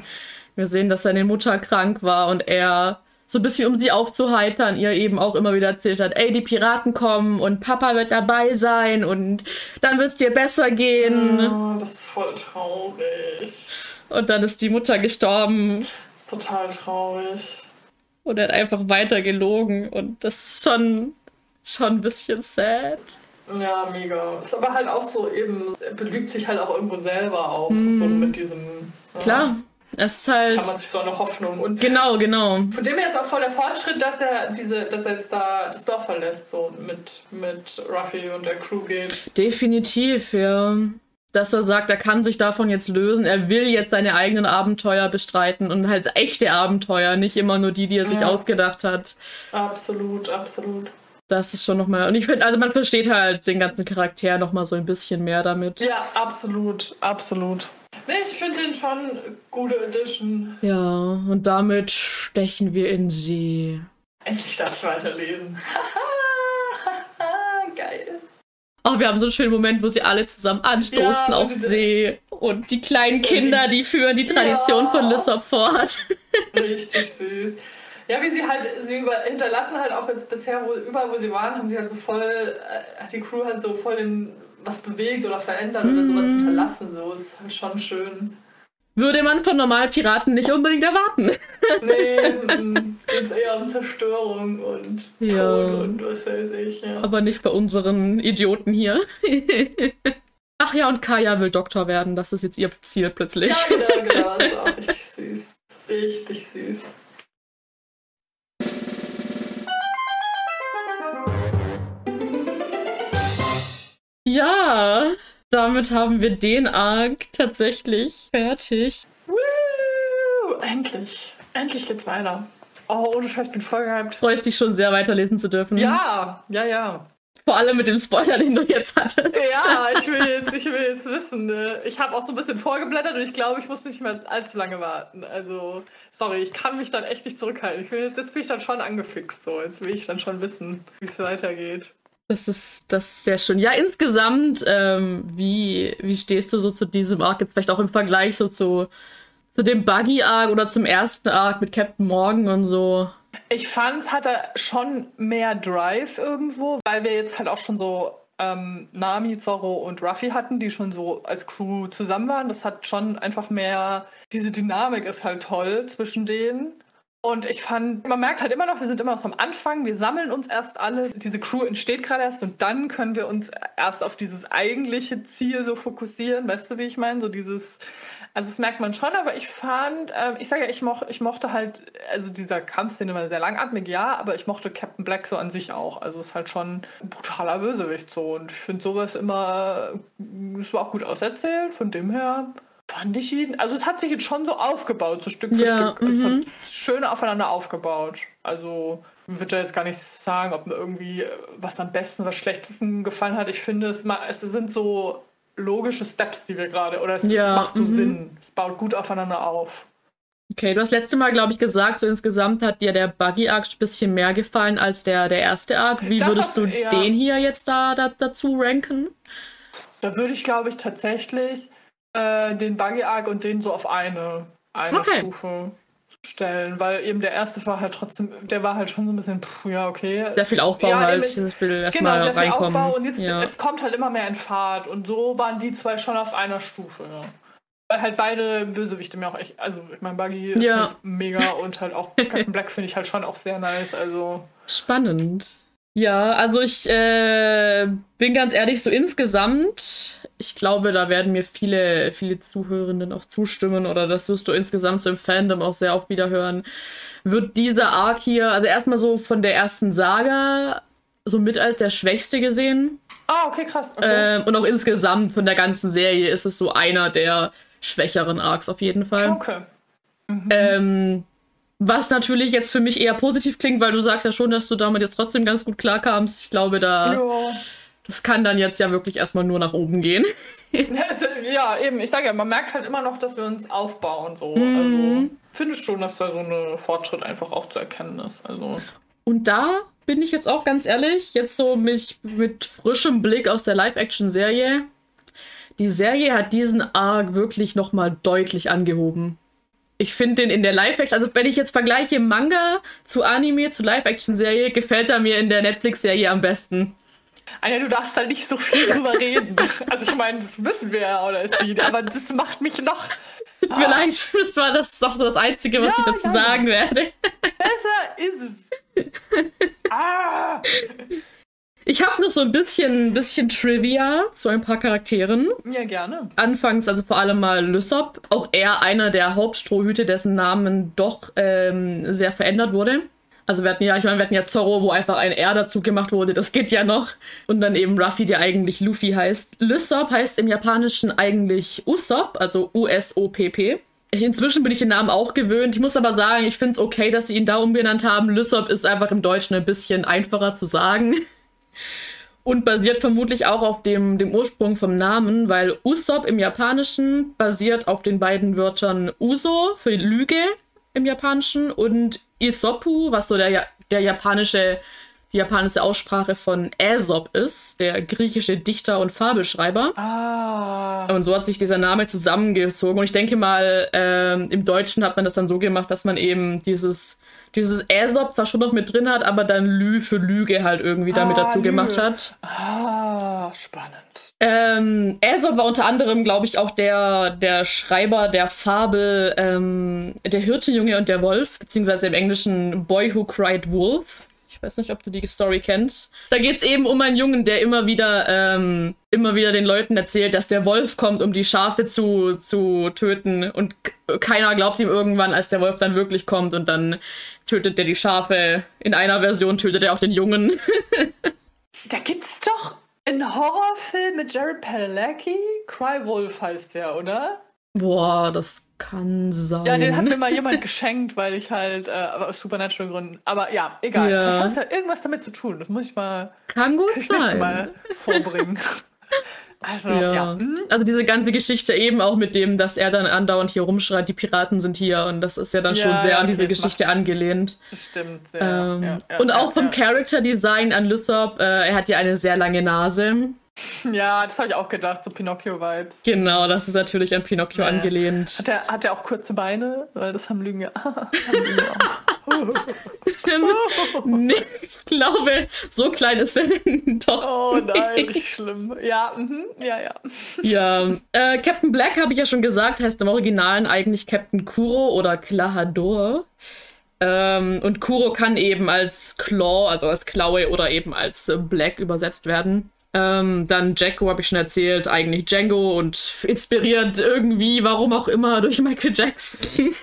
Wir sehen, dass seine Mutter krank war und er so ein bisschen um sie aufzuheitern, ihr eben auch immer wieder erzählt hat, ey, die Piraten kommen und Papa wird dabei sein und dann wird es dir besser gehen. Oh, das ist voll traurig. Und dann ist die Mutter gestorben total traurig. Und er hat einfach weiter gelogen und das ist schon, schon ein bisschen sad. Ja, mega. Ist aber halt auch so eben, belügt sich halt auch irgendwo selber auch, mm. so mit diesem. Ja. Klar. Es ist halt. Kann man sich so eine Hoffnung. Und genau, genau. Von dem her ist auch voll der Fortschritt, dass er diese, dass er jetzt da das Dorf verlässt, so mit, mit Ruffy und der Crew geht. Definitiv, ja dass er sagt, er kann sich davon jetzt lösen. Er will jetzt seine eigenen Abenteuer bestreiten und halt echte Abenteuer, nicht immer nur die, die er sich ja. ausgedacht hat. Absolut, absolut. Das ist schon nochmal. Und ich finde, also man versteht halt den ganzen Charakter nochmal so ein bisschen mehr damit. Ja, absolut, absolut. Nee, ich finde den schon gute Edition. Ja, und damit stechen wir in sie. Endlich darf ich weiterlesen. Geil. Oh, wir haben so einen schönen Moment, wo sie alle zusammen anstoßen ja, auf See. Und die kleinen Kinder, die, die führen die Tradition ja. von Lysop fort. Richtig süß. Ja, wie sie halt, sie über, hinterlassen halt auch jetzt bisher, wo, überall wo sie waren, haben sie halt so voll, äh, hat die Crew halt so voll in was bewegt oder verändert mhm. oder sowas mhm. hinterlassen. So, es ist halt schon schön würde man von normalen Piraten nicht unbedingt erwarten. nee, geht eher um Zerstörung und ja. Tod und was weiß ich. Ja. Aber nicht bei unseren Idioten hier. Ach ja, und Kaya will Doktor werden. Das ist jetzt ihr Ziel plötzlich. Ja, genau, genau. Das ist auch richtig süß. Richtig süß. Ja, damit haben wir den Arc tatsächlich fertig. Woo! Endlich. Endlich geht's weiter. Oh, ohne Scheiß, bin voll gehypt. Freust dich schon sehr, weiterlesen zu dürfen. Ja, ja, ja. Vor allem mit dem Spoiler, den du jetzt hattest. Ja, ich will jetzt, ich will jetzt wissen. Ne? Ich habe auch so ein bisschen vorgeblättert und ich glaube, ich muss nicht mehr allzu lange warten. Also, sorry, ich kann mich dann echt nicht zurückhalten. Ich will, jetzt, jetzt bin ich dann schon angefixt. So. Jetzt will ich dann schon wissen, wie es weitergeht. Das ist, das ist sehr schön. Ja, insgesamt, ähm, wie, wie stehst du so zu diesem Arc jetzt vielleicht auch im Vergleich so zu, zu dem Buggy-Arc oder zum ersten Arc mit Captain Morgan und so? Ich fand, es hatte schon mehr Drive irgendwo, weil wir jetzt halt auch schon so ähm, Nami, Zorro und Ruffy hatten, die schon so als Crew zusammen waren. Das hat schon einfach mehr, diese Dynamik ist halt toll zwischen denen. Und ich fand, man merkt halt immer noch, wir sind immer noch am Anfang, wir sammeln uns erst alle, diese Crew entsteht gerade erst und dann können wir uns erst auf dieses eigentliche Ziel so fokussieren. Weißt du, wie ich meine? So dieses, also das merkt man schon, aber ich fand, äh, ich sage ja, ich, moch, ich mochte halt, also dieser Kampfszene war sehr langatmig, ja, aber ich mochte Captain Black so an sich auch. Also es ist halt schon ein brutaler Bösewicht so und ich finde sowas immer, es war auch gut auserzählt, von dem her fand ich ihn, also es hat sich jetzt schon so aufgebaut, so Stück für ja, Stück. Es hat mhm. schön aufeinander aufgebaut. Also ich würde jetzt gar nicht sagen, ob mir irgendwie was am besten, was schlechtesten gefallen hat. Ich finde, es, es sind so logische Steps, die wir gerade, oder es, ja, macht so -hmm. Sinn. Es baut gut aufeinander auf. Okay, du hast letzte Mal, glaube ich, gesagt, so insgesamt hat dir der Buggy-Arc ein bisschen mehr gefallen als der, der erste Arc. Wie das würdest du ja. den hier jetzt da, da dazu ranken? Da würde ich, glaube ich, tatsächlich äh, den Buggy-Arc und den so auf eine, eine okay. Stufe stellen, weil eben der erste war halt trotzdem, der war halt schon so ein bisschen, pff, ja, okay. Sehr viel Aufbau ja, halt, ich, das will erstmal genau, sehr reinkommen. Viel Aufbau und jetzt, ja. es kommt halt immer mehr in Fahrt und so waren die zwei schon auf einer Stufe. Ja. Weil halt beide Bösewichte mir auch echt, also ich meine, Buggy ist ja. halt mega und halt auch Captain Black finde ich halt schon auch sehr nice, also. Spannend. Ja, also ich äh, bin ganz ehrlich, so insgesamt, ich glaube, da werden mir viele, viele Zuhörenden auch zustimmen oder das wirst du insgesamt so im Fandom auch sehr oft wieder hören. Wird dieser Arc hier, also erstmal so von der ersten Saga, so mit als der schwächste gesehen. Ah, okay, krass. Okay. Ähm, und auch insgesamt von der ganzen Serie ist es so einer der schwächeren Arcs auf jeden Fall. Okay. Mhm. Ähm, was natürlich jetzt für mich eher positiv klingt, weil du sagst ja schon, dass du damit jetzt trotzdem ganz gut klarkamst. Ich glaube, da. Ja. Das kann dann jetzt ja wirklich erstmal nur nach oben gehen. also, ja, eben. Ich sage ja, man merkt halt immer noch, dass wir uns aufbauen. So. Mhm. Also finde schon, dass da so ein Fortschritt einfach auch zu erkennen ist. Also. Und da bin ich jetzt auch ganz ehrlich, jetzt so mich mit frischem Blick aus der Live-Action-Serie. Die Serie hat diesen Arc wirklich nochmal deutlich angehoben ich finde den in der Live-Action, also wenn ich jetzt vergleiche Manga zu Anime, zu Live-Action-Serie, gefällt er mir in der Netflix-Serie am besten. Anja, du darfst da nicht so viel drüber reden. Also ich meine, das wissen wir ja, oder es sieht, aber das macht mich noch. Tut mir ah. leid, das war das ist auch so das Einzige, was ja, ich dazu ja. sagen werde. Besser ist es. ah! Ich habe noch so ein bisschen, bisschen Trivia zu ein paar Charakteren. Ja, gerne. Anfangs, also vor allem mal Lysop. Auch er einer der Hauptstrohhüte, dessen Namen doch ähm, sehr verändert wurde. Also wir hatten ja, ich meine, wir hatten ja Zorro, wo einfach ein R dazu gemacht wurde, das geht ja noch. Und dann eben Ruffy, der eigentlich Luffy heißt. Lysop heißt im Japanischen eigentlich Usopp, also U-S-O-P-P. Inzwischen bin ich den Namen auch gewöhnt. Ich muss aber sagen, ich finde es okay, dass die ihn da umbenannt haben. Lysop ist einfach im Deutschen ein bisschen einfacher zu sagen. Und basiert vermutlich auch auf dem, dem Ursprung vom Namen, weil Usopp im Japanischen basiert auf den beiden Wörtern Uso für Lüge im Japanischen und Isopu, was so der, der japanische, die japanische Aussprache von Aesop ist, der griechische Dichter und Fabelschreiber. Ah. Und so hat sich dieser Name zusammengezogen. Und ich denke mal, ähm, im Deutschen hat man das dann so gemacht, dass man eben dieses dieses Aesop zwar schon noch mit drin hat, aber dann Lü für Lüge halt irgendwie damit ah, dazu Lüge. gemacht hat. Ah, spannend. Ähm, Aesop war unter anderem, glaube ich, auch der, der Schreiber der Fabel ähm, Der Hirtenjunge und der Wolf, beziehungsweise im Englischen Boy Who Cried Wolf. Ich weiß nicht, ob du die Story kennst. Da geht es eben um einen Jungen, der immer wieder, ähm, immer wieder den Leuten erzählt, dass der Wolf kommt, um die Schafe zu, zu töten. Und keiner glaubt ihm irgendwann, als der Wolf dann wirklich kommt. Und dann tötet er die Schafe. In einer Version tötet er auch den Jungen. da gibt's doch einen Horrorfilm mit Jared Padalecki. Cry Wolf heißt der, oder? Boah, das kann sein. Ja, den hat mir mal jemand geschenkt, weil ich halt, äh, aus Supernatural Gründen. Aber ja, egal. Ja. Vielleicht hat ja irgendwas damit zu tun. Das muss ich mal. Kann gut sein. Mal vorbringen. Also, ja. ja. Also diese ganze Geschichte eben auch mit dem, dass er dann andauernd hier rumschreit, die Piraten sind hier und das ist ja dann ja, schon sehr an diese Geschichte angelehnt. Das stimmt, sehr. Ähm, und auch vom Character Design an Lysop, äh, er hat ja eine sehr lange Nase. Ja, das habe ich auch gedacht, so Pinocchio-Vibes. Genau, das ist natürlich an Pinocchio nee. angelehnt. Hat er, hat er auch kurze Beine? Weil das haben Lügen ja. nee, ich glaube, so klein ist er doch. Oh nein, richtig schlimm. Ja, mhm, ja, ja. Ja, äh, Captain Black, habe ich ja schon gesagt, heißt im Originalen eigentlich Captain Kuro oder Klahador. Ähm, und Kuro kann eben als Claw, also als Klaue oder eben als Black übersetzt werden. Ähm, dann Jacko habe ich schon erzählt, eigentlich Django und inspiriert irgendwie, warum auch immer, durch Michael Jackson.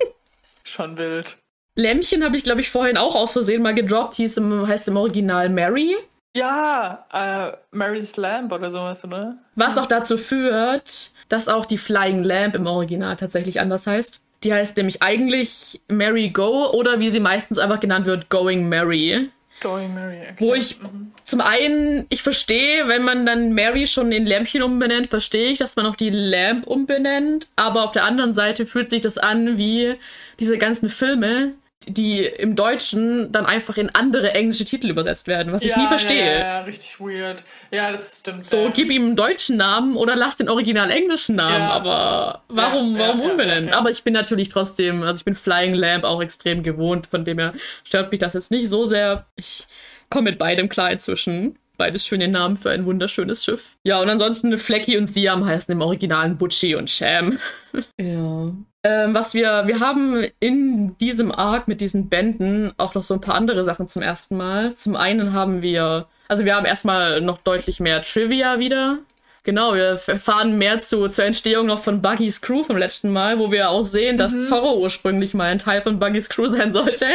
schon wild. Lämmchen habe ich, glaube ich, vorhin auch aus Versehen mal gedroppt. Hieß im, heißt im Original Mary. Ja, äh, Mary's Lamp oder sowas, oder? Was auch dazu führt, dass auch die Flying Lamp im Original tatsächlich anders heißt. Die heißt nämlich eigentlich Mary Go oder wie sie meistens einfach genannt wird, Going Mary. Going Mary. Okay. Wo ich mhm. zum einen, ich verstehe, wenn man dann Mary schon in Lämpchen umbenennt, verstehe ich, dass man auch die Lamp umbenennt. Aber auf der anderen Seite fühlt sich das an wie diese ganzen Filme, die im Deutschen dann einfach in andere englische Titel übersetzt werden, was ja, ich nie verstehe. Ja, ja, richtig weird. Ja, das stimmt. So, ja. gib ihm einen deutschen Namen oder lass den original englischen Namen, aber warum, warum umbenennen? Aber ich bin natürlich trotzdem, also ich bin Flying Lamp auch extrem gewohnt, von dem her stört mich das jetzt nicht so sehr. Ich komme mit beidem klar inzwischen. Beides schöne Namen für ein wunderschönes Schiff. Ja, und ansonsten Flecky und Siam heißen im Originalen Butchie und Sham. ja. Ähm, was wir, wir haben in diesem Arc mit diesen Bänden auch noch so ein paar andere Sachen zum ersten Mal. Zum einen haben wir, also wir haben erstmal noch deutlich mehr Trivia wieder. Genau, wir erfahren mehr zu, zur Entstehung noch von Buggys Crew vom letzten Mal, wo wir auch sehen, dass mhm. Zorro ursprünglich mal ein Teil von Buggys Crew sein sollte.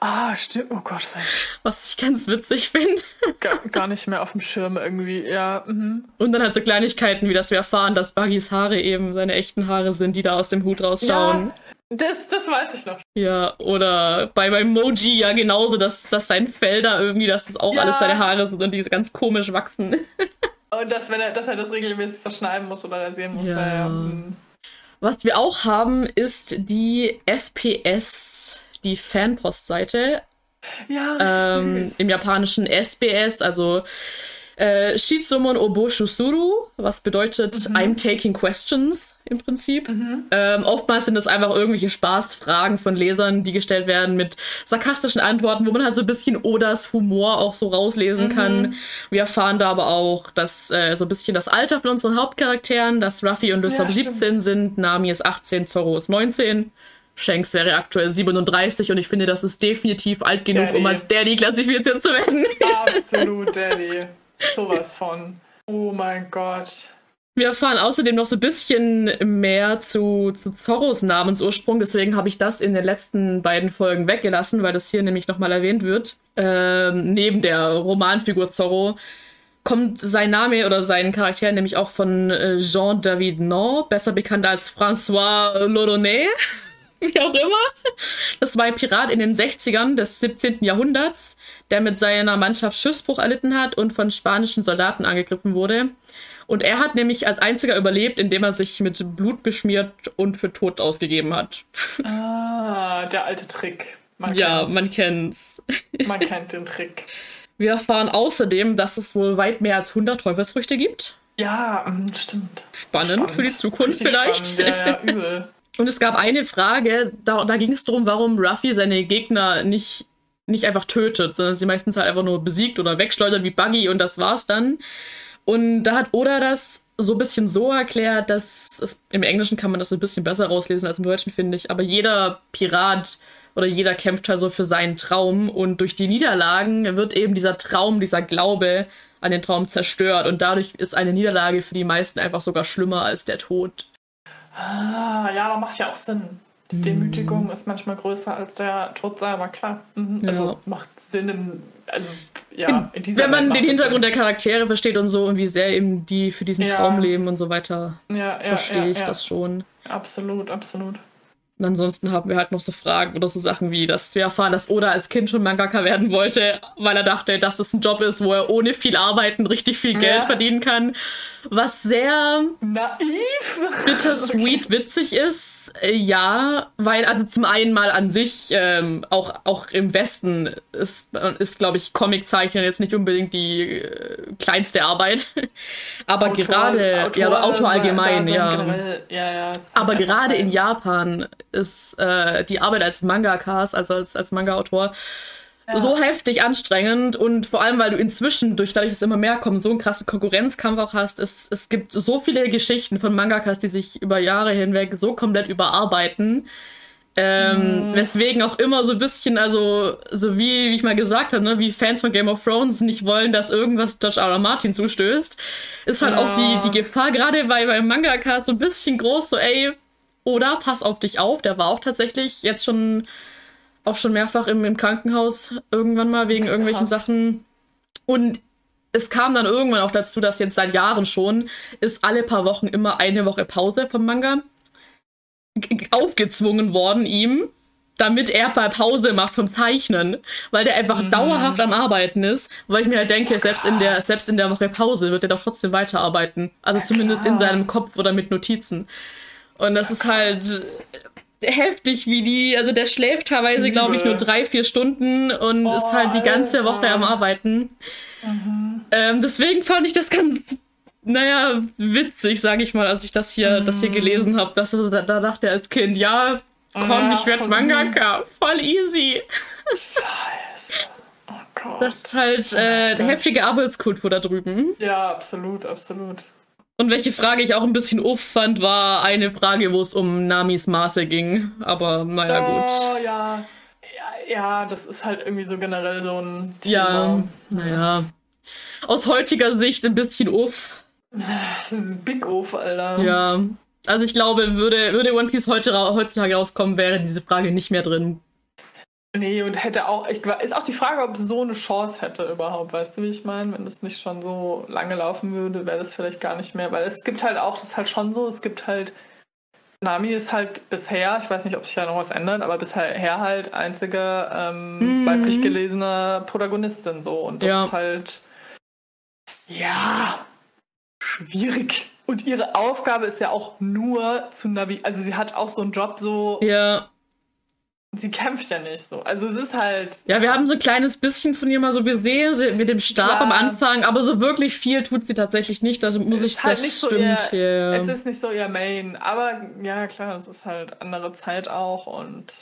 Ah, stimmt. Oh Gott. Was ich ganz witzig finde. Gar, gar, nicht mehr auf dem Schirm irgendwie, ja. Mhm. Und dann halt so Kleinigkeiten, wie dass wir erfahren, dass Buggys Haare eben seine echten Haare sind, die da aus dem Hut rausschauen. Ja. Das, das weiß ich noch. Ja, oder bei meinem Moji ja genauso, dass, dass sein Fell da irgendwie, dass das auch ja. alles seine Haare sind und die so ganz komisch wachsen. Und dass, wenn er, dass er das regelmäßig verschneiden muss oder rasieren muss. Ja. Ja, hm. Was wir auch haben, ist die FPS, die Fanpost-Seite. Ja, ähm, Im japanischen SBS, also äh, Shitsumon Oboshusuru, was bedeutet mhm. I'm taking questions im Prinzip. Mhm. Ähm, oftmals sind es einfach irgendwelche Spaßfragen von Lesern, die gestellt werden mit sarkastischen Antworten, wo man halt so ein bisschen Odas Humor auch so rauslesen mhm. kann. Wir erfahren da aber auch, dass äh, so ein bisschen das Alter von unseren Hauptcharakteren, dass Ruffy und Lysop ja, 17 sind, Nami ist 18, Zorro ist 19. Shanks wäre aktuell 37 und ich finde, das ist definitiv alt genug, Daddy. um als Daddy klassifiziert zu werden. Absolut, Daddy. Sowas von. Oh mein Gott. Wir erfahren außerdem noch so ein bisschen mehr zu, zu Zorros Namensursprung, deswegen habe ich das in den letzten beiden Folgen weggelassen, weil das hier nämlich nochmal erwähnt wird. Ähm, neben der Romanfigur Zorro kommt sein Name oder sein Charakter nämlich auch von äh, Jean-David Non, besser bekannt als François Lodonnet. wie auch immer. Das war ein Pirat in den 60ern des 17. Jahrhunderts, der mit seiner Mannschaft Schiffsbruch erlitten hat und von spanischen Soldaten angegriffen wurde. Und er hat nämlich als einziger überlebt, indem er sich mit Blut beschmiert und für tot ausgegeben hat. Ah, der alte Trick. Man ja, kennt's. man kennt's. Man kennt den Trick. Wir erfahren außerdem, dass es wohl weit mehr als 100 Teufelsfrüchte gibt. Ja, mm, stimmt. Spannend, spannend. für die Zukunft Richtig vielleicht. Spannend. Ja, ja, übel. Und es gab eine Frage, da, da ging es darum, warum Ruffy seine Gegner nicht, nicht einfach tötet, sondern sie meistens halt einfach nur besiegt oder wegschleudert wie Buggy und das war's dann. Und da hat Oda das so ein bisschen so erklärt, dass es, im Englischen kann man das ein bisschen besser rauslesen als im Deutschen, finde ich. Aber jeder Pirat oder jeder kämpft halt so für seinen Traum und durch die Niederlagen wird eben dieser Traum, dieser Glaube an den Traum zerstört und dadurch ist eine Niederlage für die meisten einfach sogar schlimmer als der Tod. Ah, ja, aber macht ja auch Sinn. Die Demütigung ist manchmal größer als der Tod selber, klar. Mhm. Ja. Also macht Sinn im, also ja, in dieser Wenn man den Hintergrund Sinn. der Charaktere versteht und so und wie sehr eben die für diesen Ja. Traum leben und so weiter, ja, ja, verstehe ja, ich ja. das schon. Absolut, absolut. Und ansonsten haben wir halt noch so Fragen oder so Sachen wie, dass wir erfahren, dass Oda als Kind schon Mangaka werden wollte, weil er dachte, dass es ein Job ist, wo er ohne viel Arbeiten richtig viel Geld Ja. verdienen kann. Was sehr Naiv! bittersweet witzig ist, äh, ja, weil also zum einen mal an sich ähm, auch auch im Westen ist ist glaube ich Comiczeichnen jetzt nicht unbedingt die äh, kleinste Arbeit, aber Autor- gerade ja oder Autor allgemein, ja. generell, ja, ja Aber gerade in. Japan ist äh, die Arbeit als Mangakas, also als, als Manga-Autor, so heftig anstrengend und vor allem, weil du inzwischen, durch dadurch, dass immer mehr kommen, so einen krassen Konkurrenzkampf auch hast. Es, es gibt so viele Geschichten von Mangakas, die sich über Jahre hinweg so komplett überarbeiten. Ähm, Weswegen auch immer so ein bisschen, also, so wie, wie ich mal gesagt habe, ne, wie Fans von Game of Thrones nicht wollen, dass irgendwas George R. R. Martin zustößt, ist halt auch die, die Gefahr, gerade bei, bei Mangakas so ein bisschen groß, so, ey, oder pass auf dich auf, der war auch tatsächlich jetzt schon auch schon mehrfach im, im Krankenhaus irgendwann mal wegen irgendwelchen Krass. Sachen. Und es kam dann irgendwann auch dazu, dass jetzt seit Jahren schon ist alle paar Wochen immer eine Woche Pause vom Manga aufgezwungen worden ihm, damit er bei Pause macht vom Zeichnen, weil der einfach dauerhaft am Arbeiten ist, weil ich mir halt denke, selbst in der krass. selbst in der Woche Pause wird er doch trotzdem weiterarbeiten, also zumindest in klar. seinem Kopf oder mit Notizen. Und das ist halt heftig, wie die, also der schläft teilweise, glaube ich, nur drei, vier Stunden und ist halt die ganze Alter. Woche am Arbeiten. Ähm, deswegen fand ich das ganz, naja, witzig, sage ich mal, als ich das hier, das hier gelesen habe. Dass da, da dachte er als Kind, ja, komm, Ja, ich werde Mangaka, voll easy. Scheiße. Oh Gott. Das ist halt äh, heftige Arbeitskultur da drüben. Ja, absolut, absolut. Und welche Frage ich auch ein bisschen uff fand, war eine Frage, wo es um Namis Maße ging. Aber naja, gut. Oh ja. ja. Ja, das ist halt irgendwie so generell so ein Ja, Thema. naja. Aus heutiger Sicht ein bisschen uff. Big Off, Alter. Ja. Also ich glaube, würde, würde One Piece heute, heutzutage rauskommen, wäre diese Frage nicht mehr drin. Nee, und hätte auch, ich, ist auch die Frage, ob es so eine Chance hätte überhaupt, weißt du, wie ich meine? Wenn das nicht schon so lange laufen würde, wäre das vielleicht gar nicht mehr, weil es gibt halt auch, das ist halt schon so, es gibt halt, Nami ist halt bisher, ich weiß nicht, ob sich ja noch was ändert, aber bisher halt einzige ähm, Mhm. weiblich gelesene Protagonistin so und das Ja. ist halt, ja, schwierig. Und ihre Aufgabe ist ja auch nur zu navigieren, also sie hat auch so einen Job so, Ja. Sie kämpft ja nicht so. Also es ist halt, Ja, wir haben so ein kleines bisschen von ihr mal so gesehen, sie- mit dem Stab Klar. am Anfang, aber so wirklich viel tut sie tatsächlich nicht. Das muss Es ich, halt das so stimmt. ihr- ja. es ist nicht so ihr Main. Aber ja, klar, es ist halt andere Zeit auch und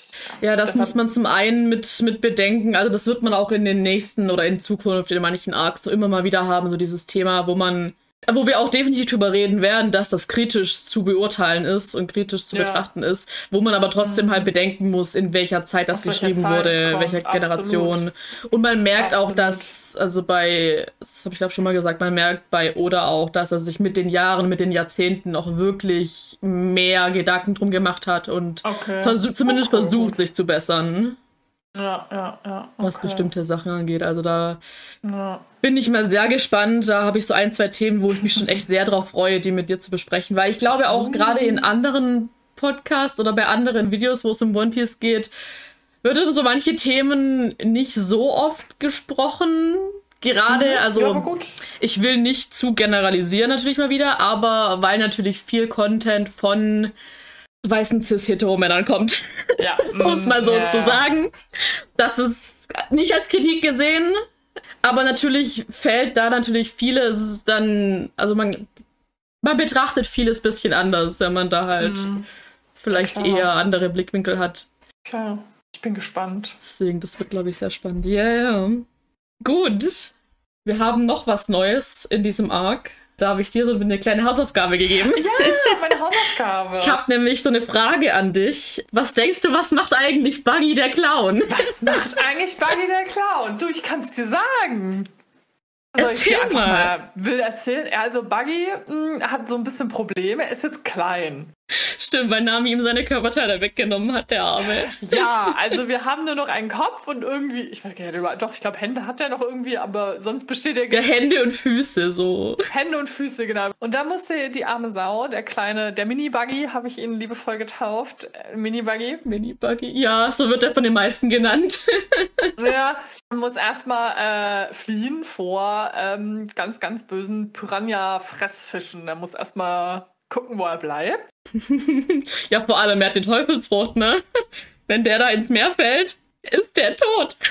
Ja, das Deshalb- muss man zum einen mit, mit bedenken. Also das wird man auch in den nächsten oder in Zukunft in manchen Arcs so immer mal wieder haben, so dieses Thema, wo man, wo wir auch definitiv drüber reden werden, dass das kritisch zu beurteilen ist und kritisch zu Ja. betrachten ist, wo man aber trotzdem halt bedenken muss, in welcher Zeit das welcher geschrieben Zeit wurde, welcher Generation. Und man merkt auch, Absolut. dass, also bei, das habe ich glaube schon mal gesagt, man merkt bei Oda auch, dass er sich mit den Jahren, mit den Jahrzehnten auch wirklich mehr Gedanken drum gemacht hat und okay. versucht, zumindest Okay, versucht, sich zu bessern, Ja, ja, ja. was okay. bestimmte Sachen angeht. Also da Ja. bin ich mal sehr gespannt. Da habe ich so ein, zwei Themen, wo ich mich schon echt sehr drauf freue, die mit dir zu besprechen. Weil ich glaube auch gerade in anderen Podcasts oder bei anderen Videos, wo es um One Piece geht, wird um so manche Themen nicht so oft gesprochen. Gerade, also ja, ich will nicht zu generalisieren natürlich mal wieder, aber weil natürlich viel Content von weißen cis-hetero-Männern kommt, Ja, um es mal so ja, zu sagen. Das ist nicht als Kritik gesehen, aber natürlich fällt da natürlich vieles dann, also man, man betrachtet vieles bisschen anders, wenn man da halt Mhm. vielleicht klar. eher andere Blickwinkel hat. Klar. Ich bin gespannt. Deswegen, das wird, glaube ich, sehr spannend. Ja, ja. Gut. Wir haben noch was Neues in diesem Arc. Da habe ich dir so eine kleine Hausaufgabe gegeben. Ja, meine Hausaufgabe. Ich habe nämlich so eine Frage an dich. Was denkst du, was macht eigentlich Buggy der Clown? Was macht eigentlich Buggy der Clown? Du, ich kann es dir sagen. Soll ich Erzähl dir einfach mal. mal will erzählen? Also Buggy mh, hat so ein bisschen Probleme. Er ist jetzt klein. Stimmt, weil Nami ihm seine Körperteile weggenommen hat, der Arme. Ja, also wir haben nur noch einen Kopf und irgendwie, ich weiß gar nicht, doch, ich glaube, Hände hat er noch irgendwie, aber sonst besteht er. Ja, Hände und Füße, so. Hände und Füße, genau. Und da musste die arme Sau, der kleine, der Mini-Buggy, habe ich ihn liebevoll getauft. Äh, Mini-Buggy. Mini-Buggy, ja, so wird er von den meisten genannt. ja, man muss erstmal äh, fliehen vor ähm, ganz, ganz bösen Piranha-Fressfischen. Er muss erstmal gucken, wo er bleibt. ja, vor allem, er hat den Teufelsfrucht, ne? Wenn der da ins Meer fällt, ist der tot.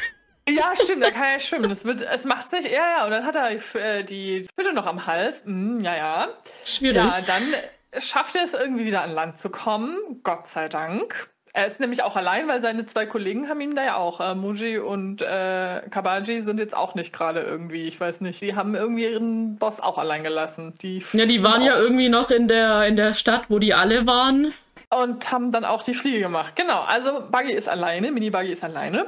Ja, stimmt, da kann er schwimmen. Das wird, es macht sich, ja, ja, und dann hat er äh, die Fische noch am Hals. Mm, ja, ja. Schwierig. Ja, dann schafft er es irgendwie wieder an Land zu kommen. Gott sei Dank. Er ist nämlich auch allein, weil seine zwei Kollegen haben ihn da ja auch. Äh, Muji und äh, Kabaji sind jetzt auch nicht gerade irgendwie, ich weiß nicht, die haben irgendwie ihren Boss auch allein gelassen. Die ja, die waren ja irgendwie noch in der, in der Stadt, wo die alle waren. Und haben dann auch die Fliege gemacht. Genau, also Buggy ist alleine, Mini Buggy ist alleine.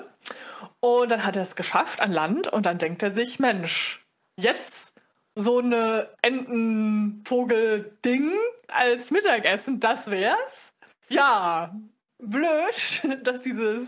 Und dann hat er es geschafft an Land und dann denkt er sich, Mensch, jetzt so eine Entenvogel-Ding als Mittagessen, das wär's. Ja, blöd, dass dieses,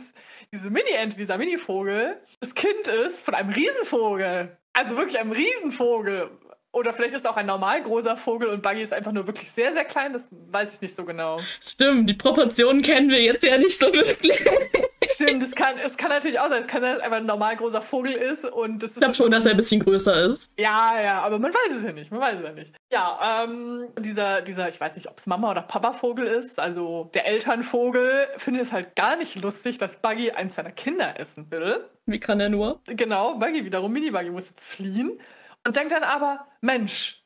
diese Mini-Ente, dieser Mini-Vogel, das Kind ist von einem Riesenvogel. Also wirklich einem Riesenvogel. Oder vielleicht ist auch ein normal großer Vogel und Buggy ist einfach nur wirklich sehr, sehr klein. Das weiß ich nicht so genau. Stimmt, die Proportionen kennen wir jetzt ja nicht so wirklich. Stimmt, es kann, es kann natürlich auch sein, es kann sein, dass es einfach ein normal großer Vogel ist und das ist. Ich glaube schon, dass er ein bisschen größer ist. Ja, ja, aber man weiß es ja nicht. Man weiß es ja nicht. Ja, ähm, dieser, dieser, ich weiß nicht, ob es Mama oder Papa-Vogel ist, also der Elternvogel, findet es halt gar nicht lustig, dass Buggy eins seiner Kinder essen will. Wie kann er nur? Genau, Buggy wiederum, Mini-Buggy muss jetzt fliehen und denkt dann aber, Mensch,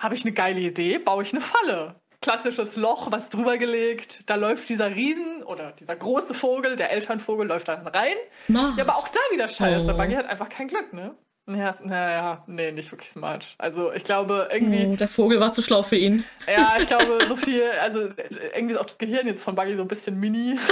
habe ich eine geile Idee, baue ich eine Falle. Klassisches Loch, was drüber gelegt, da läuft dieser Riesen oder dieser große Vogel, der Elternvogel, läuft dann rein. Smart. Ja, aber auch da wieder scheiße. Oh. Buggy hat einfach kein Glück, ne? Ja, naja, nee, nicht wirklich smart. Also ich glaube irgendwie. Oh, der Vogel war zu schlau für ihn. Ja, ich glaube, so viel, also irgendwie ist auch das Gehirn jetzt von Buggy so ein bisschen mini.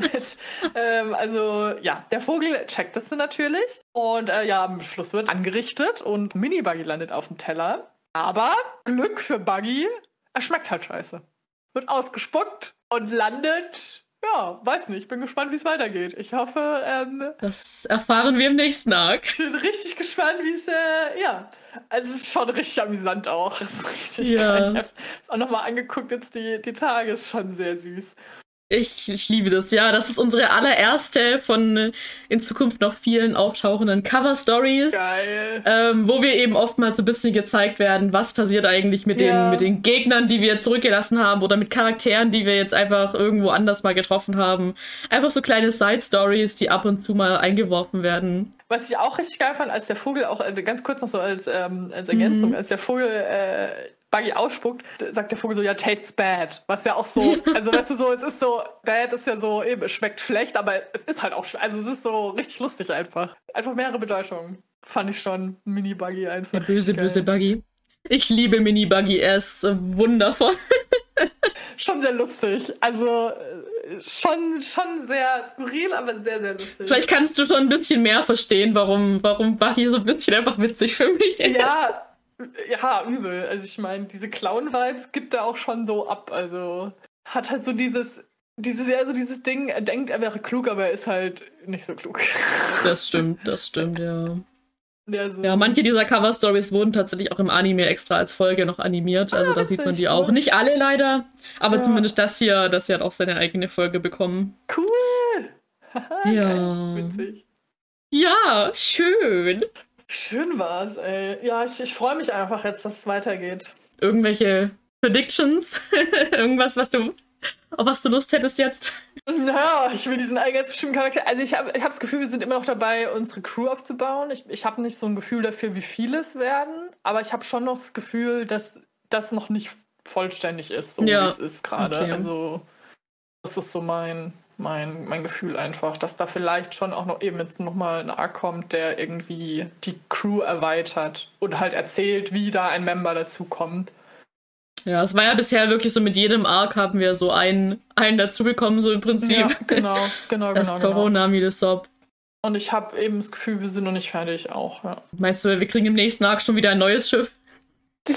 mit, ähm, also ja, der Vogel checkt es natürlich. Und äh, ja, am Schluss wird angerichtet und Mini-Buggy landet auf dem Teller. Aber Glück für Buggy, er schmeckt halt scheiße. Wird ausgespuckt und landet ja, weiß nicht. Bin gespannt, wie es weitergeht. Ich hoffe. Ähm, das erfahren wir im nächsten Arc. Ich bin richtig gespannt, wie es. Äh, ja. Also, es ist schon richtig amüsant auch. Es ist richtig ja. geil. Ich habe es auch nochmal angeguckt, jetzt die, die Tage. Ist schon sehr süß. Ich, ich liebe das, ja. Das ist unsere allererste von äh, in Zukunft noch vielen auftauchenden Cover-Stories. Geil. Ähm, wo wir eben oftmals so ein bisschen gezeigt werden, was passiert eigentlich mit, ja. den, mit den Gegnern, die wir jetzt zurückgelassen haben oder mit Charakteren, die wir jetzt einfach irgendwo anders mal getroffen haben. Einfach so kleine Side-Stories, die ab und zu mal eingeworfen werden. Was ich auch richtig geil fand, als der Vogel, auch äh, ganz kurz noch so als, ähm, als Ergänzung, mhm. als der Vogel äh, Buggy ausspuckt, sagt der Vogel so, ja, tastes bad. Was ja auch so, also weißt du so, es ist so, bad ist ja so, eben, es schmeckt schlecht, aber es ist halt auch, also es ist so richtig lustig einfach. Einfach mehrere Bedeutungen. Fand ich schon. Mini-Buggy einfach. Der böse, geil. böse Buggy. Ich liebe Mini-Buggy, er ist äh, wundervoll. schon sehr lustig. Also äh, schon, schon sehr skurril, aber sehr, sehr lustig. Vielleicht kannst du schon ein bisschen mehr verstehen, warum, warum Buggy so ein bisschen einfach witzig für mich ist. Ja, ja, übel. Also ich meine, diese Clown-Vibes gibt er auch schon so ab. Also hat halt so dieses, dieses, ja, so dieses Ding, er denkt, er wäre klug, aber er ist halt nicht so klug. Das stimmt, das stimmt, ja. Ja, so. ja, manche dieser Cover-Stories wurden tatsächlich auch im Anime extra als Folge noch animiert. Also ah, da sieht man die auch. Nicht alle leider, aber ja. zumindest das hier, das hier hat auch seine eigene Folge bekommen. Cool! ja. Witzig. Ja, schön. Schön war's, ey. Ja, ich, ich freue mich einfach jetzt, dass es weitergeht. Irgendwelche Predictions? Irgendwas, was du, auf was du Lust hättest jetzt? Naja, ich will diesen bestimmten Charakter. Also ich habe ich hab das Gefühl, wir sind immer noch dabei, unsere Crew aufzubauen. Ich, ich habe nicht so ein Gefühl dafür, wie viele es werden, aber ich habe schon noch das Gefühl, dass das noch nicht vollständig ist, so ja. wie es ist gerade. Okay. Also das ist so mein, mein, mein Gefühl einfach, dass da vielleicht schon auch noch eben jetzt nochmal ein Arc kommt, der irgendwie die Crew erweitert und halt erzählt, wie da ein Member dazu kommt. Ja, es war ja bisher wirklich so, mit jedem Arc haben wir so einen, einen dazu bekommen, so im Prinzip. Ja, genau, genau, das genau. Zorro, genau. Nami, das Sob. Und ich habe eben das Gefühl, wir sind noch nicht fertig auch, ja. Meinst du, wir kriegen im nächsten Arc schon wieder ein neues Schiff?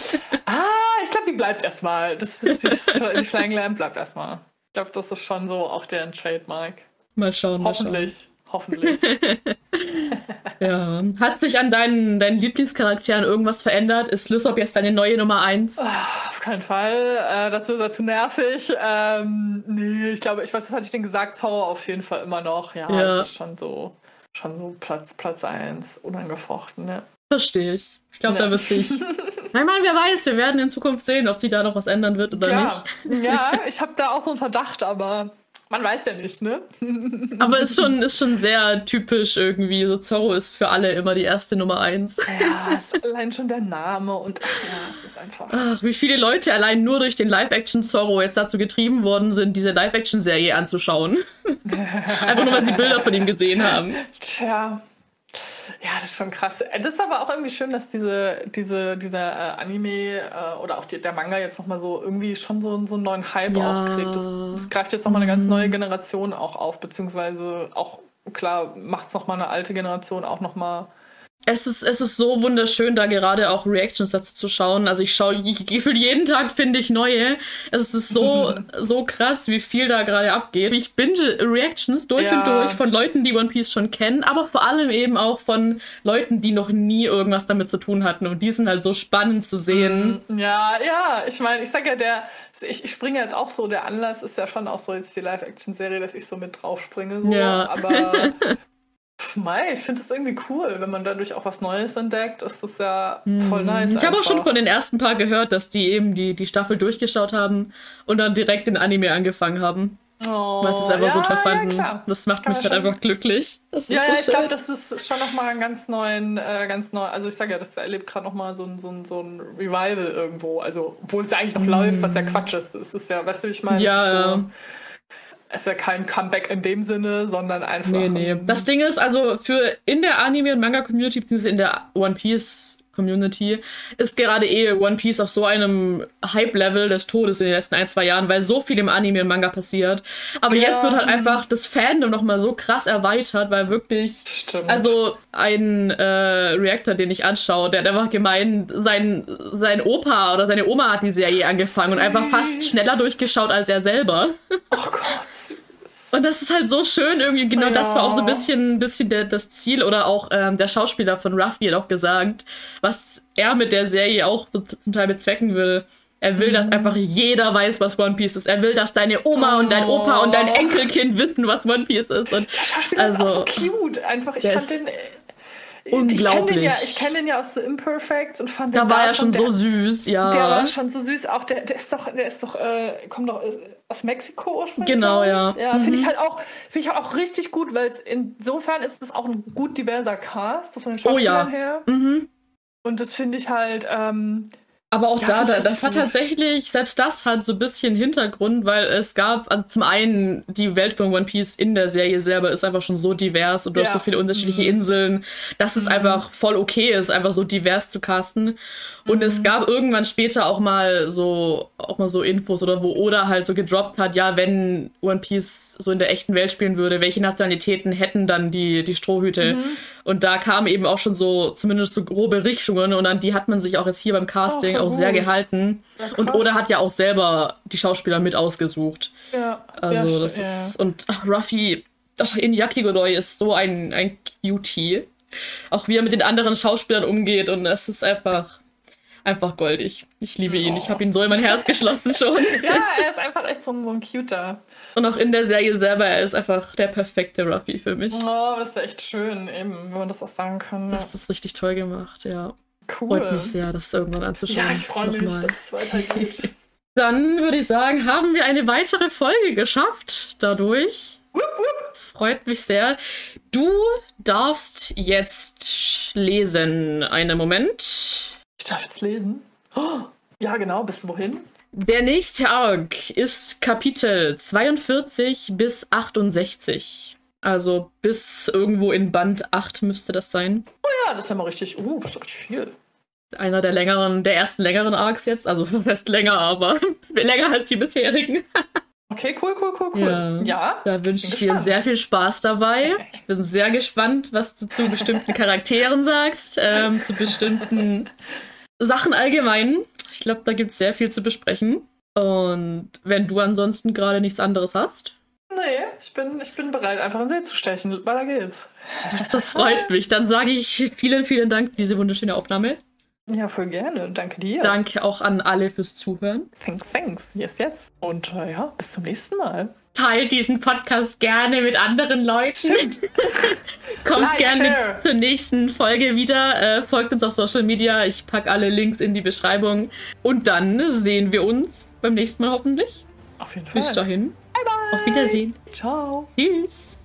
ah, ich glaube, die bleibt erstmal. Das ist die, die Flying Lamp bleibt erstmal. Ich glaube, das ist schon so auch deren Trademark. Mal schauen. Hoffentlich. Mal schauen. Hoffentlich. ja. Hat sich an deinen, deinen Lieblingscharakteren irgendwas verändert? Ist Lysop jetzt deine neue Nummer 1? Oh, ah, auf keinen Fall. Äh, dazu ist er zu nervig. Ähm, nee, ich glaube, ich weiß, was hatte ich denn gesagt? Zauber auf jeden Fall immer noch. Ja, ja. das ist schon so, schon so Platz, Platz 1, unangefochten, ne? Verstehe ich. Ich glaube, ja. da wird sich. ich meine, wer weiß, wir werden in Zukunft sehen, ob sich da noch was ändern wird oder ja. nicht. ja, ich habe da auch so einen Verdacht, aber man weiß ja nicht, ne? Aber ist schon, ist schon sehr typisch irgendwie. So Zorro ist für alle immer die erste Nummer eins. Ja, ist allein schon der Name und ach ja, es ist einfach. Ach, wie viele Leute allein nur durch den Live-Action Zorro jetzt dazu getrieben worden sind, diese Live-Action-Serie anzuschauen. Einfach nur, weil sie Bilder von ihm gesehen haben. Tja. Ja, das ist schon krass. Das ist aber auch irgendwie schön, dass diese, diese, dieser äh, Anime äh, oder auch die, der Manga jetzt nochmal so irgendwie schon so, so einen neuen Hype ja. auch kriegt. Das, das greift jetzt nochmal eine ganz neue mhm. Generation auch auf, beziehungsweise auch, klar, macht es nochmal eine alte Generation auch nochmal es ist, es ist so wunderschön, da gerade auch Reactions dazu zu schauen. Also ich schaue gefühlt jeden Tag finde ich neue. Es ist so, so krass, wie viel da gerade abgeht. Ich binge Reactions durch ja. und durch von Leuten, die One Piece schon kennen, aber vor allem eben auch von Leuten, die noch nie irgendwas damit zu tun hatten. Und die sind halt so spannend zu sehen. Mm, ja, ja, ich meine, ich sag ja, der, ich, ich springe jetzt auch so, der Anlass ist ja schon auch so jetzt die Live-Action-Serie, dass ich so mit drauf springe. So. Ja. Aber Mei, ich finde es irgendwie cool, wenn man dadurch auch was Neues entdeckt. Ist das ja voll mhm. nice. Ich habe auch schon von den ersten paar gehört, dass die eben die, die Staffel durchgeschaut haben und dann direkt den Anime angefangen haben. Oh, weil sie es einfach ja, so toll fanden. Ja, das macht mich halt einfach glücklich. Das ja, so ja, ich glaube, das ist schon nochmal ein ganz neuen, äh, ganz neu. Also ich sage ja, das erlebt gerade nochmal so ein, so, ein, so ein Revival irgendwo. Also, obwohl es ja eigentlich noch mm. läuft, was ja Quatsch ist. Es ist ja, weißt du, wie ich meine? Ja. So, ist ja kein Comeback in dem Sinne, sondern einfach. Nee, nee. Das Ding ist, also für in der Anime- und Manga-Community, beziehungsweise in der One Piece Community ist gerade eh One Piece auf so einem Hype-Level des Todes in den letzten ein, zwei Jahren, weil so viel im Anime und Manga passiert. Aber ja. jetzt wird halt einfach das Fandom nochmal so krass erweitert, weil wirklich. Stimmt. Also ein äh, Reactor, den ich anschaue, der hat einfach gemeint, sein, sein Opa oder seine Oma hat die Serie angefangen Süß. und einfach fast schneller durchgeschaut als er selber. Oh Gott, süß. Und das ist halt so schön irgendwie. Genau, ja. das war auch so ein bisschen, bisschen der, das Ziel oder auch ähm, der Schauspieler von Ruffy hat auch gesagt, was er mit der Serie auch so zum Teil bezwecken will. Er will, dass mhm. einfach jeder weiß, was One Piece ist. Er will, dass deine Oma oh. und dein Opa und dein oh. Enkelkind wissen, was One Piece ist. Und der Schauspieler also, ist auch so cute. Einfach, ich fand den Unglaublich. Ich kenne den, ja, kenn den ja aus The Imperfects und fand da war da er schon so süß, ja. Der war schon so süß. Auch der, der ist doch, der ist doch, äh, kommt doch äh, aus Mexiko ursprünglich. Genau, ja. Ja, mhm. finde ich halt auch, finde ich halt auch richtig gut, weil insofern ist es auch ein gut diverser Cast, so von den Schauspielern oh, ja. her. Mhm. Und das finde ich halt, ähm, aber auch ja, da, das, hat tatsächlich, selbst das hat so ein bisschen Hintergrund, weil es gab, also zum einen, die Welt von One Piece in der Serie selber ist einfach schon so divers und du ja. hast so viele unterschiedliche mhm. Inseln, dass es mhm. einfach voll okay ist, einfach so divers zu casten. Und mhm. es gab irgendwann später auch mal so, auch mal so Infos oder wo Oda halt so gedroppt hat, ja, wenn One Piece so in der echten Welt spielen würde, welche Nationalitäten hätten dann die, die Strohhüte? Und da kamen eben auch schon so, zumindest so grobe Richtungen und an die hat man sich auch jetzt hier beim Casting oh, auch sehr gehalten. Ja, und Oda hat ja auch selber die Schauspieler mit ausgesucht. Ja. Also ja, das ist, und ach, Ruffy ach, in Yakigodoi ist so ein, ein Cutie. Auch wie er mit den anderen Schauspielern umgeht und es ist einfach einfach goldig. Ich liebe ihn. Oh. Ich habe ihn so in mein Herz geschlossen schon. ja, er ist einfach echt so ein, so ein Cuter. Und auch in der Serie selber, er ist einfach der perfekte Ruffy für mich. Oh, das ist echt schön, eben, wenn man das auch sagen kann. Das ist richtig toll gemacht, ja. Cool. Freut mich sehr, das irgendwann anzuschauen. Ja, ich freue mich, dass es weitergeht. Dann würde ich sagen, haben wir eine weitere Folge geschafft dadurch. Das freut mich sehr. Du darfst jetzt lesen. Einen Moment. Ich darf jetzt lesen. Oh, ja, genau. Bis wohin? Der nächste Arc ist Kapitel 42 bis 68. Also bis irgendwo in Band 8 müsste das sein. Oh ja, das ist ja mal richtig. Uh, das ist richtig viel. Einer der längeren, der ersten längeren Arcs jetzt. Also was heißt länger, aber länger als die bisherigen. Okay, cool, cool, cool, cool. Ja, ja da wünsche ich dir sehr viel Spaß dabei. Ich bin sehr gespannt, was du zu bestimmten Charakteren sagst, ähm, zu bestimmten Sachen allgemein. Ich glaube, da gibt es sehr viel zu besprechen. Und wenn du ansonsten gerade nichts anderes hast. Nee, ich bin, ich bin bereit, einfach in See zu stechen. Weiter geht's. Das, das freut mich. Dann sage ich vielen, vielen Dank für diese wunderschöne Aufnahme. Ja, voll gerne. Danke dir. Danke auch an alle fürs Zuhören. Thanks, thanks. Yes, yes. Und äh, ja, bis zum nächsten Mal. Teilt diesen Podcast gerne mit anderen Leuten. Kommt like, gerne share. zur nächsten Folge wieder. Äh, folgt uns auf Social Media. Ich packe alle Links in die Beschreibung. Und dann sehen wir uns beim nächsten Mal hoffentlich. Auf jeden Fall. Bis dahin. Bye, bye. Auf Wiedersehen. Ciao. Tschüss.